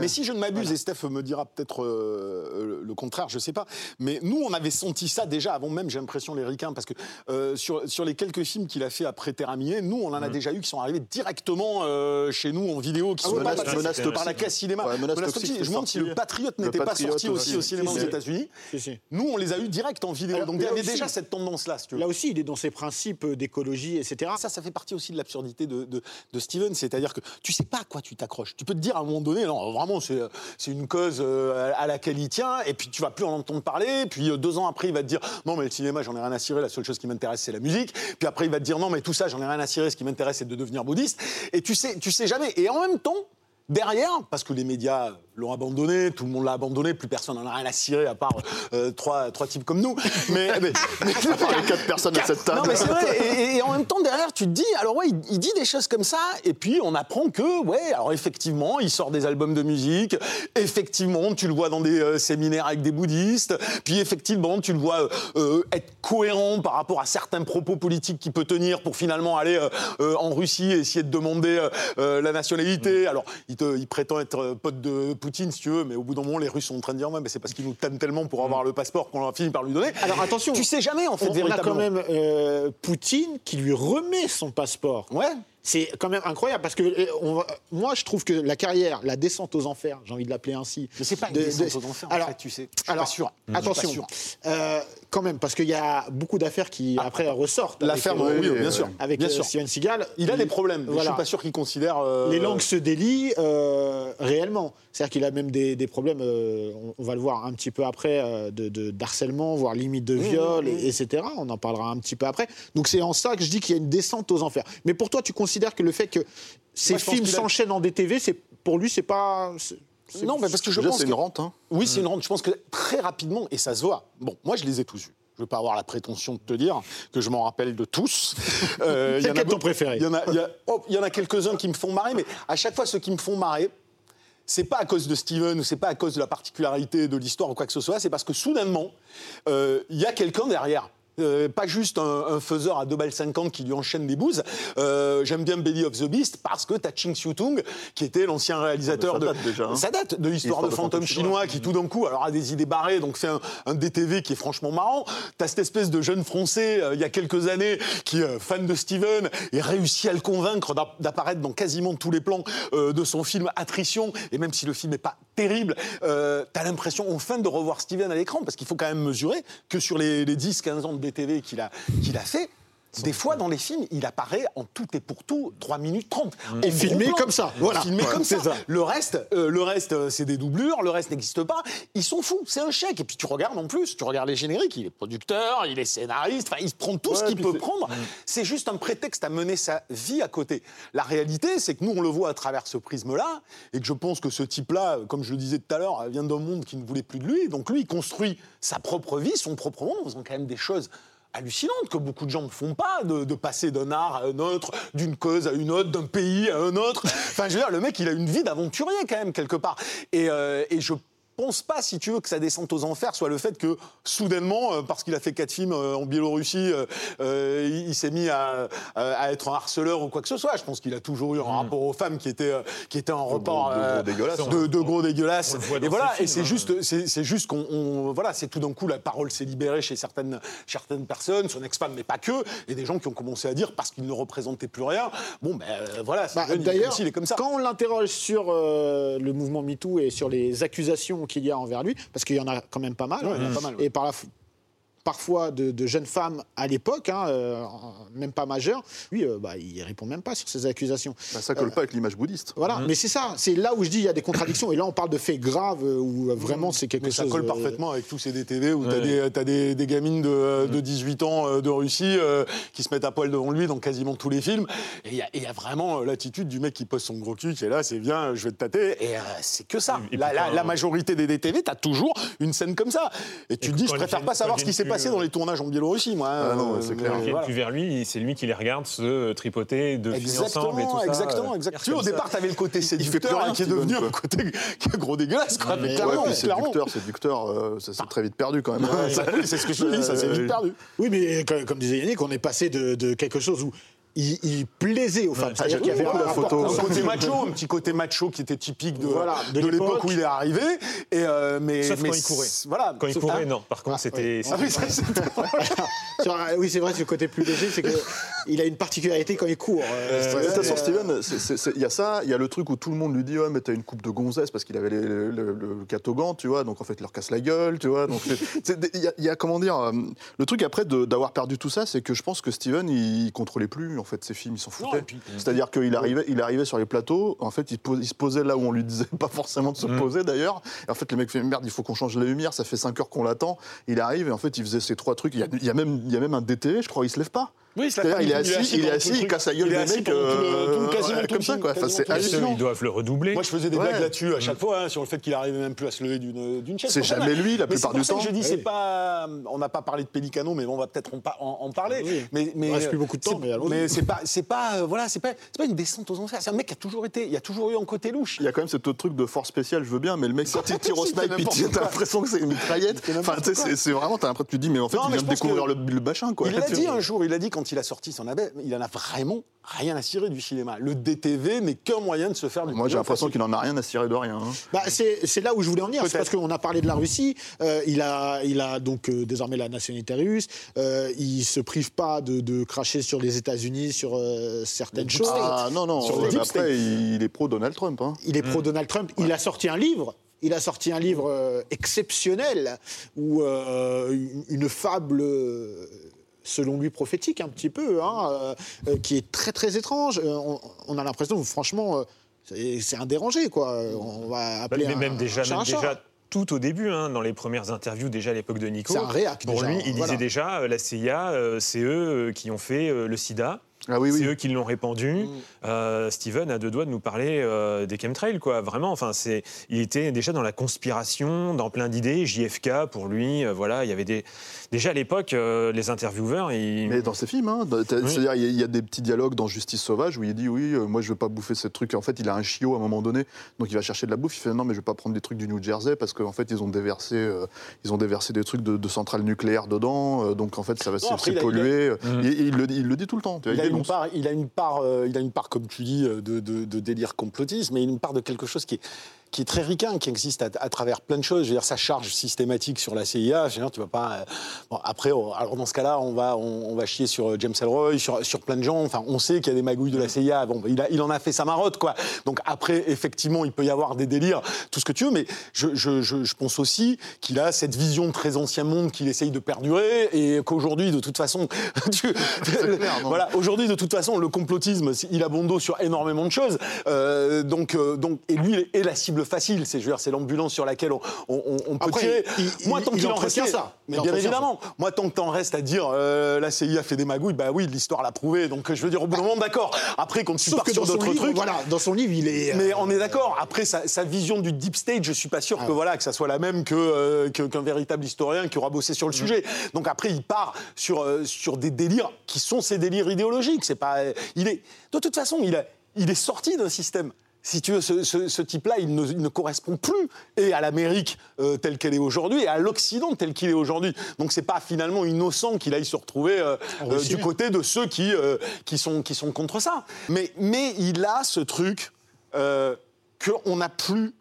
Mais si je ne m'abuse, et Steph me dira peut-être euh, le contraire, je sais pas. Mais nous, on avait senti ça déjà avant même, j'ai l'impression, les ricains, parce que euh, sur, sur les quelques films qu'il a fait après Terramier, nous, on en a déjà eu qui sont arrivés directement euh, chez nous en vidéo, qui Ah, sont Menace- pas Menace par la case cinéma. Ouais, Menace Menace toxique, toxique. Je me demande si le Patriote n'était pas sorti aussi aussi. au cinéma aux. États-Unis. Si, si. Nous, on les a eu direct en vidéo. Alors, Donc il y avait aussi- déjà cette tendance-là, si tu veux. Là aussi, il est dans ses principes d'écologie, etc. Ça, ça fait partie aussi de l'absurdité de, de, de Steven, c'est-à-dire que tu sais pas à quoi tu t'accroches. Tu peux te dire à un moment donné, non, vraiment, c'est c'est une cause euh, à laquelle il tient, et puis tu vas plus en entendre parler, puis euh, deux ans après, il va te dire, non, mais le cinéma, j'en ai rien à cirer, la seule chose qui m'intéresse, c'est la musique, puis après, il va te dire, non, mais tout ça, j'en ai rien à cirer, ce qui m'intéresse, c'est de devenir bouddhiste, et tu sais, tu sais jamais. Et en même temps, Derrière, parce que les médias l'ont abandonné, tout le monde l'a abandonné, plus personne n'en a rien à cirer à part euh, trois, trois types comme nous. Mais, [laughs] mais, mais- À part les quatre personnes à cette table. non, mais c'est vrai. Et, et en même temps, derrière, tu te dis, alors ouais, il, il dit des choses comme ça, et puis on apprend que, ouais, alors effectivement, il sort des albums de musique, effectivement, tu le vois dans des euh, séminaires avec des bouddhistes, puis effectivement, tu le vois euh, être cohérent par rapport à certains propos politiques qu'il peut tenir pour finalement aller en Russie et essayer de demander la nationalité. Alors, il, te- il prétend être pote de Poutine, si tu veux, mais au bout d'un moment, les Russes sont en train de dire, ouais, mais c'est parce qu'ils nous tannent tellement pour avoir le passeport qu'on a fini par lui donner. Alors attention, Tu sais jamais, en fait, on, on a quand même euh, Poutine qui lui remet son passeport. Ouais. C'est quand même incroyable parce que euh, on moi je trouve que la carrière, la descente aux enfers, j'ai envie de l'appeler ainsi. Mais c'est pas une de- descente de- aux enfers, alors, en fait, tu sais. Je suis alors, pas sûr. Attention, Je suis pas euh, quand même, parce qu'il y a beaucoup d'affaires qui après ressortent. L'affaire, euh, oui, oui, bien euh, sûr. Avec bien sûr. Steven Seagal. Il a des problèmes. mais Je Voilà. suis pas sûr qu'il considère. euh, Les langues se délient euh, réellement. C'est-à-dire qu'il a même des, des problèmes, euh, on, on va le voir un petit peu après, euh, de, de- d'harcèlement, voire limite de viol, et- etc. On en parlera un petit peu après. Donc c'est en ça que je dis qu'il y a une descente aux enfers. Mais pour toi, tu considères que le fait que ces films s'enchaînent en DTV, c'est, pour lui, c'est pas... Non, mais parce que je Déjà, pense c'est que- une rente. Hein. Oui, c'est une rente. Je pense que très rapidement, et ça se voit. Bon, moi, je les ai tous vus. Je ne veux pas avoir la prétention de te dire que je m'en rappelle de tous. [laughs] Euh, il y en C'est a quel ton préféré Il y en a, il y a- oh, y en a quelques-uns qui me font marrer, mais à chaque fois, ceux qui me font marrer, c'est pas à cause de Steven ou c'est pas à cause de la particularité de l'histoire ou quoi que ce soit, c'est parce que soudainement, euh, il y a quelqu'un derrière. Euh, pas juste un, un faiseur à 2 balles 50 qui lui enchaîne des bouses. Euh, J'aime bien Belly of the Beast parce que t'as Ching Xiu-tung, qui était l'ancien réalisateur Ah, ça de. date déjà, hein. Ça date de l'histoire de fantôme chinois, qui tout d'un coup alors a des idées barrées, donc fait un, un DTV qui est franchement marrant. T'as cette espèce de jeune français euh, il y a quelques années qui est fan de Steven et réussit à le convaincre d'app- d'apparaître dans quasiment tous les plans de son film Attrition. Et même si le film n'est pas terrible, t'as l'impression enfin de revoir Steven à l'écran parce qu'il faut quand même mesurer que sur les, les 10-15 ans de DTV qu'il a, qu'il a fait. Des fois, dans les films, il apparaît en tout et pour tout 3 minutes 30. Et En filmé comme ça, voilà. Filmé Ouais, comme ça. ça. Le reste, euh, le reste, euh, c'est des doublures, le reste n'existe pas. Ils sont fous, c'est un chèque. Et puis tu regardes en plus, tu regardes les génériques, il est producteur, il est scénariste, enfin, il prend tout ce qu'il peut prendre. C'est juste un prétexte à mener sa vie à côté. La réalité, c'est que nous, on le voit à travers ce prisme-là, et que je pense que ce type-là, comme je le disais tout à l'heure, vient d'un monde qui ne voulait plus de lui. Donc lui, il construit sa propre vie, son propre monde, en faisant quand même des choses hallucinantes que beaucoup de gens ne font pas, de, passer d'un art à un autre, d'une cause à une autre, d'un pays à un autre. Enfin, je veux dire, le mec, il a une vie d'aventurier quand même, quelque part. Et, euh, et je pense pas, si tu veux, que sa descente aux enfers soit le fait que, soudainement, euh, parce qu'il a fait quatre films euh, en Biélorussie, euh, euh, il, il s'est mis à, être un harceleur ou quoi que ce soit. Je pense qu'il a toujours eu un rapport aux femmes qui était, euh, qui était un rapport de gros dégueulasse. de, de gros dégueulasse. On le voit dans Et voilà, et c'est hein. juste, c'est juste qu'on, on- voilà, c'est tout d'un coup la parole s'est libérée chez certaines, certaines personnes, son ex-femme, mais pas que, et des gens qui ont commencé à dire parce qu'il ne représentait plus rien. Bon, ben euh, voilà, Bah, D'ailleurs, comme ci, il est comme ça. quand on l'interroge sur euh, le mouvement MeToo et sur les accusations qu'il y a envers lui, parce qu'il y en a quand même pas mal. Ouais, il y en a pas mal, ouais. Et par la, parfois de, de jeunes femmes à l'époque, hein, euh, même pas majeures, lui, euh, bah, il répond même pas sur ces accusations. Bah, ça colle pas avec l'image bouddhiste. Voilà, mais c'est ça, c'est là où je dis il y a des contradictions. Et là, on parle de faits graves euh, où euh, vraiment c'est quelque Mais ça chose. colle euh, parfaitement avec tous ces DTV où t'as Ouais. des, t'as des, des gamines de, de 18 ans euh, de Russie euh, qui se mettent à poil devant lui dans quasiment tous les films. Et il y, a- y vraiment euh, l'attitude du mec qui pose son gros cul qui est là, c'est bien, je vais te tâter. Et euh, c'est que ça. Et la, majorité des DTV, t'as toujours une scène comme ça. Et tu Et te dis, je préfère pas savoir ce qui s'est viennent passé plus, dans les tournages en Biélorussie, moi. Ah non, Euh, c'est mais clair. Voilà. puis vers lui, c'est lui qui les regarde se tripoter, de finir Exactement, ensemble et tout ça. exactement, euh, exactement. Tu vois, au départ, t'avais le côté plus séducteur rien, qui est devenu un côté gros dégueulasse, quoi. Mais clairement, séducteur, séducteur, euh, ça s'est très vite perdu quand même. [laughs] C'est ce que je dis, ça s'est vite perdu. Oui, mais comme, disait Yannick, on est passé de, de quelque chose où il, il plaisait aux femmes. C'est-à-dire qu'il y avait un photo. Côté macho, un petit côté macho qui était typique de, Voilà, de de l'époque où il est arrivé. Et euh, mais, Sauf mais quand il courait. Voilà. Quand il courait, Ah. non. Par contre, Ah, c'était. oui. Ah c'est- [laughs] Sur- oui, c'est vrai, c'est le côté plus léger, c'est qu'il [laughs] a une particularité quand il court. euh, de toute façon, Steven, il y a ça, il y a le truc où tout le monde lui dit ouais mais t'as une coupe de gonzesse parce qu'il avait les- le, le, le catogan, tu vois, donc en fait il leur casse la gueule, tu vois. Donc [laughs] il y, a- il y a comment dire, euh, le truc après d'avoir perdu tout ça, c'est que je pense que Steven il contrôlait plus en fait ses films, il s'en et puis- C'est-à-dire qu'il arrivait, il arrivait sur les plateaux, en fait il, pose- il se posait là où on lui disait pas forcément de se Mm. poser d'ailleurs. Et en fait le mec fait merde, il faut qu'on change la lumière, ça fait 5 heures qu'on l'attend. Il arrive et en fait il faisait ces trois trucs. Il y a, il y a même, il y a même un DTV, je crois, il se lève pas. Oui, c'est il est assis, il est assis, il casse la gueule Il est des assis mecs, euh, tout le- quasiment ouais, tout comme ça, quoi. C'est hallucinant. Ils doivent le redoubler. Moi, je faisais des Ouais. blagues là-dessus à chaque fois, hein, sur le fait qu'il arrivait même plus à se lever d'une d'une chaise. C'est jamais mais- lui, la plupart du temps. Je dis, c'est pas. On n'a pas parlé de Pélicano, mais on va peut-être en, par- en- en parler. Mais, mais Il reste plus beaucoup de temps, mais c'est pas, c'est pas, euh, voilà, c'est pas, c'est pas une descente aux enfers. C'est un mec qui a toujours été, il y a toujours eu un côté louche. Il y a quand même ce truc de force spéciale, je veux bien, mais le mec, il tire au [laughs] snipe, il n'importe tire, t'as l'impression que c'est une mitraillette. Enfin, c'est- c'est vraiment, t'as l'impression que tu te dis, mais en fait, il vient de découvrir le, le machin, quoi. Il l'a dit un jour, il a dit quand il a sorti son abbé, il en a vraiment rien à cirer du cinéma. Le DTV n'est qu'un moyen de se faire du Moi, j'ai l'impression qu'il en a rien à cirer de rien. hein. Bah, c'est là où je voulais en venir. C'est parce qu'on a parlé de la Russie. euh, il, a, il a donc euh, désormais la nationalité russe. Euh, il se prive pas de, de cracher sur les États-Unis, sur certaines choses. Ah non, non, Sur après, il est pro Donald Trump. Hein. Il est pro Donald Trump. Il a sorti un livre. Il a sorti un livre exceptionnel où euh, une fable. Selon lui prophétique un petit peu, hein, euh, euh, qui est très très étrange. Euh, on, on a l'impression, franchement, c'est un dérangé, quoi. On va appeler Mais un, même déjà, un chat même un chat. déjà tout au début, hein, dans les premières interviews, déjà à l'époque de Nico. Un réac, Pour déjà, lui, il voilà. disait déjà, la CIA, c'est eux euh, qui ont fait le sida. Ah oui, C'est oui. eux qui l'ont répandu. Mm. Euh, Steven a deux doigts de nous parler euh, des chemtrails, quoi. Vraiment, enfin, c'est, il était déjà dans la conspiration, dans plein d'idées. JFK pour lui, euh, voilà, il y avait des. Déjà à l'époque, euh, les intervieweurs, ils. Mais dans ses films, hein, Oui. c'est-à-dire il y, a- il y a des petits dialogues dans Justice sauvage où il dit oui, euh, moi je veux pas bouffer ce truc. En fait, il a un chiot à un moment donné, donc il va chercher de la bouffe. Il fait non, mais je veux pas prendre des trucs du New Jersey parce qu'en fait ils ont déversé, euh, ils ont déversé des trucs de, de centrales nucléaires dedans, euh, donc en fait ça va il a- pollué. Mm. Il, le, dit- il le dit tout le temps. tu vois, Il a, il une dénonce. part, il a une part, euh, il a une part, comme tu dis, euh, de, de- de délire complotiste, mais une part de quelque chose qui est, qui est très ricain, qui existe à, à travers plein de choses. Je veux dire, sa charge systématique sur la CIA. Je veux dire, tu vas pas. euh, bon, après, on- alors dans ce cas-là, on va, on, on va chier sur euh, James Ellroy, sur, sur plein de gens. Enfin, on sait qu'il y a des magouilles de la CIA. Bon, il, a- il en a fait sa marotte, quoi. Donc après, effectivement, il peut y avoir des délires, tout ce que tu veux, mais je, je- je- je pense aussi qu'il a cette vision de très ancien monde qu'il essaye de perdurer et qu'aujourd'hui, de toute façon, [laughs] tu- clair, non [laughs] voilà, aujourd'hui, de toute façon, le complotisme, il a bon dos sur énormément de choses. Euh, donc, donc, et lui est la cible facile. C'est, je veux dire, c'est l'ambulance sur laquelle on, on- on- on peut Après, tirer. il- Moi, tant il qu'il en entretient restait, ça. mais bien évidemment. Moi, tant que t'en restes à dire euh, la CIA fait des magouilles, bah oui, l'histoire l'a prouvé. Donc, je veux dire, au bout d'un moment, d'accord. Après, quand tu Sauf pars sur d'autres trucs, voilà, dans son livre, il est. mais euh, on est d'accord. Après, sa, sa vision du deep state, je suis pas sûr Ah que voilà que ça soit la même que euh, que- qu'un véritable historien qui aura bossé sur le Mm. sujet. Donc après, il part sur sur des délires qui sont ces délires idéologiques. C'est pas. il est de toute façon, il a, il est sorti d'un système. Si tu veux, ce, ce- ce type-là, il ne, il ne correspond plus et à l'Amérique euh, telle qu'elle est aujourd'hui et à l'Occident tel qu'il est aujourd'hui. Donc c'est pas finalement innocent qu'il aille se retrouver euh, euh, du côté de ceux qui qui sont qui sont contre ça. Mais mais il a ce truc qu'on n'a plus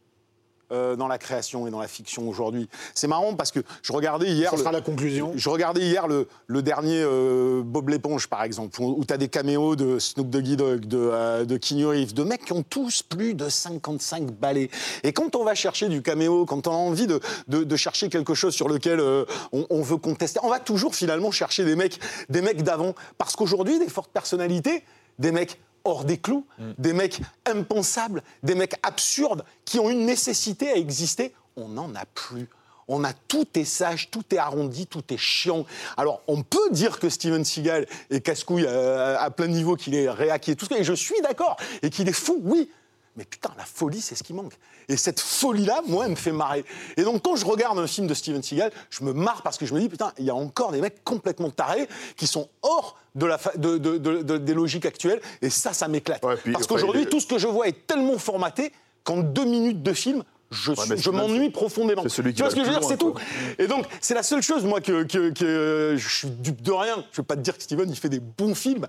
euh, dans la création et dans la fiction aujourd'hui. C'est marrant parce que je regardais hier. Ça le- sera la conclusion. Je regardais hier le, le dernier euh, Bob l'éponge, par exemple, où, tu as des caméos de Snoop Doggy Dogg, de, euh, de Keanu Reeves, de mecs qui ont tous plus de 55 balais. Et quand on va chercher du caméo, quand on a envie de, de- de chercher quelque chose sur lequel euh, on, on veut contester, on va toujours finalement chercher des mecs, des mecs d'avant. Parce qu'aujourd'hui, des fortes personnalités, des mecs hors des clous, des mecs impensables, des mecs absurdes, qui ont une nécessité à exister, on n'en a plus. On a tout est sage, tout est arrondi, tout est chiant. Alors, on peut dire que Steven Seagal est casse-couille euh, à plein niveau, qu'il est réac et tout ça, et je suis d'accord, et qu'il est fou, oui. Mais putain, la folie, c'est ce qui manque. Et cette folie-là, moi, elle me fait marrer. Et donc, quand je regarde un film de Steven Seagal, je me marre parce que je me dis, putain, il y a encore des mecs complètement tarés qui sont hors de la fa- de- de- de- de- des logiques actuelles. Et ça, ça m'éclate. Ouais, parce qu'aujourd'hui, est- tout ce que je vois est tellement formaté qu'en deux minutes de film, je, Ouais, m'ennuie profondément. c'est celui qui tu vois ce que je veux dire C'est tout. Et donc, c'est la seule chose, moi, que, que- que je suis dupe de rien. Je veux pas te dire que Steven, il fait des bons films,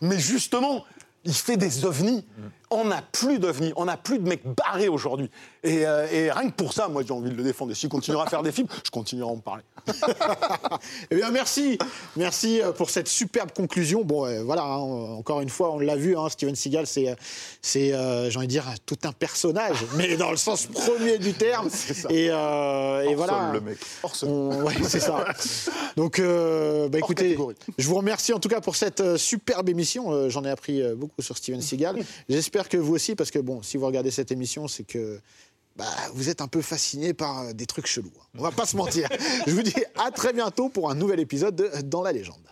mais justement, il fait des ovnis. On n'a plus d'ovnis, on n'a plus de mecs barrés aujourd'hui. Et, euh, et rien que pour ça, moi, j'ai envie de le défendre. Et s'il continuera à faire des films, je continuerai à en parler. [laughs] Eh bien, merci. Merci euh, pour cette superbe conclusion. Bon, euh, voilà, hein, encore une fois, on l'a vu, hein, Steven Seagal, c'est, c'est euh, j'ai envie de dire, tout un personnage, [laughs] mais dans le sens premier du terme. [laughs] Et, euh, et Hors voilà. sol, le mec. On- ouais, c'est ça. Donc, bah, écoutez, je vous remercie en tout cas pour cette superbe émission. J'en ai appris beaucoup sur Steven Seagal. J'espère que vous aussi, parce que bon, si vous regardez cette émission, c'est que bah, vous êtes un peu fasciné par euh, des trucs chelous. hein. On va pas se mentir. [laughs] Je vous dis à très bientôt pour un nouvel épisode de Dans la légende.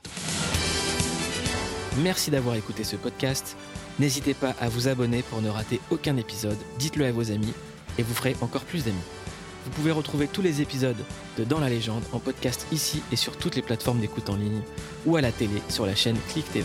Merci d'avoir écouté ce podcast. N'hésitez pas à vous abonner pour ne rater aucun épisode. Dites-le à vos amis et vous ferez encore plus d'amis. Vous pouvez retrouver tous les épisodes de Dans la légende en podcast ici et sur toutes les plateformes d'écoute en ligne ou à la télé sur la chaîne Click TV.